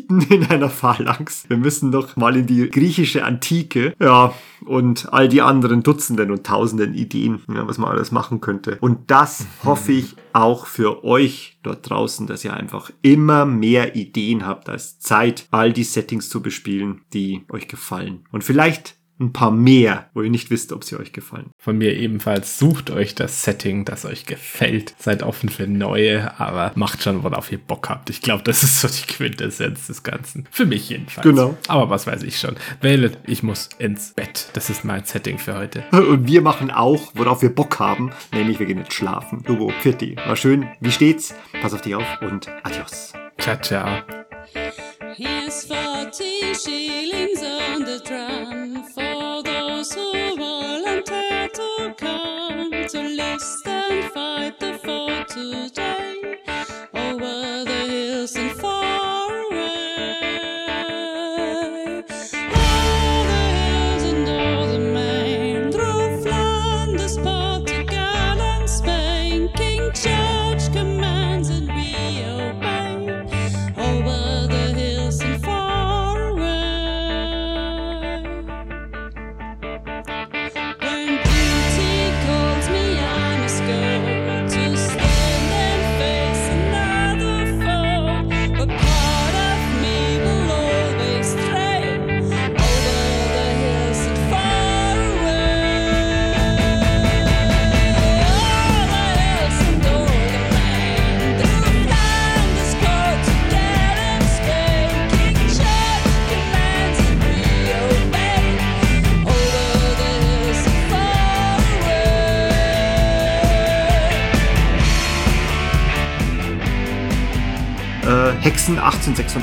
Hopliten in einer Phalanx. Wir müssen noch mal in die griechische Antike, ja, und all die anderen Dutzenden und Tausenden Ideen, ja, was man alles machen könnte. Und das hoffe ich auch für euch dort draußen, dass ihr einfach immer mehr Ideen habt als Zeit, all die Settings zu bespielen, die euch gefallen. Und vielleicht ein paar mehr, wo ihr nicht wisst, ob sie euch gefallen. Von mir ebenfalls, sucht euch das Setting, das euch gefällt. Seid offen für neue, aber macht schon, worauf ihr Bock habt. Ich glaube, das ist so die Quintessenz des Ganzen. Für mich jedenfalls. Genau. Aber was weiß ich schon. Wählet, ich muss ins Bett. Das ist mein Setting für heute. Und wir machen auch, worauf wir Bock haben, nämlich wir gehen jetzt schlafen. Logo, Pfirti. War schön. Wie steht's? Pass auf dich auf und adios. Ciao, ciao. Here's 40 shillings today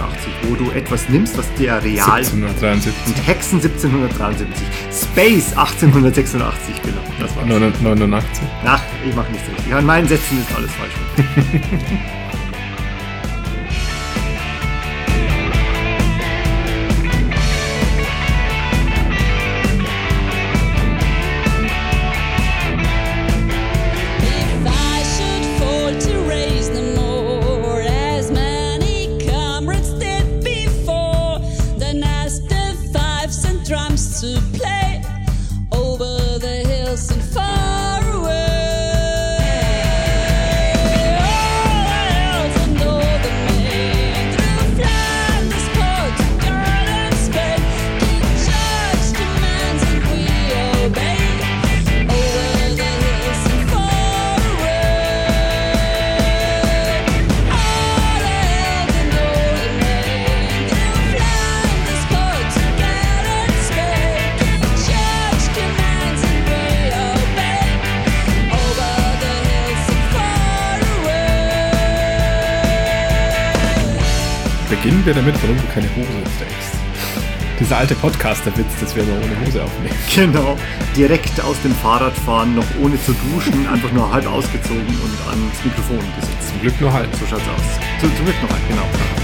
1886, wo du etwas nimmst, was dir real 1773. und Hexen 1773. Space 1886, genau. Das war's. 89. Ach, ich mach nichts richtig. An meinen Sätzen ist alles falsch. alte Podcaster-Witz, dass wir immer ohne Hose aufnehmen. Genau. Direkt aus dem Fahrradfahren, noch ohne zu duschen, einfach nur halb ausgezogen und ans Mikrofon gesetzt. Zum Glück nur halb. So schaut's aus. Zu, zum Glück noch ein, genau.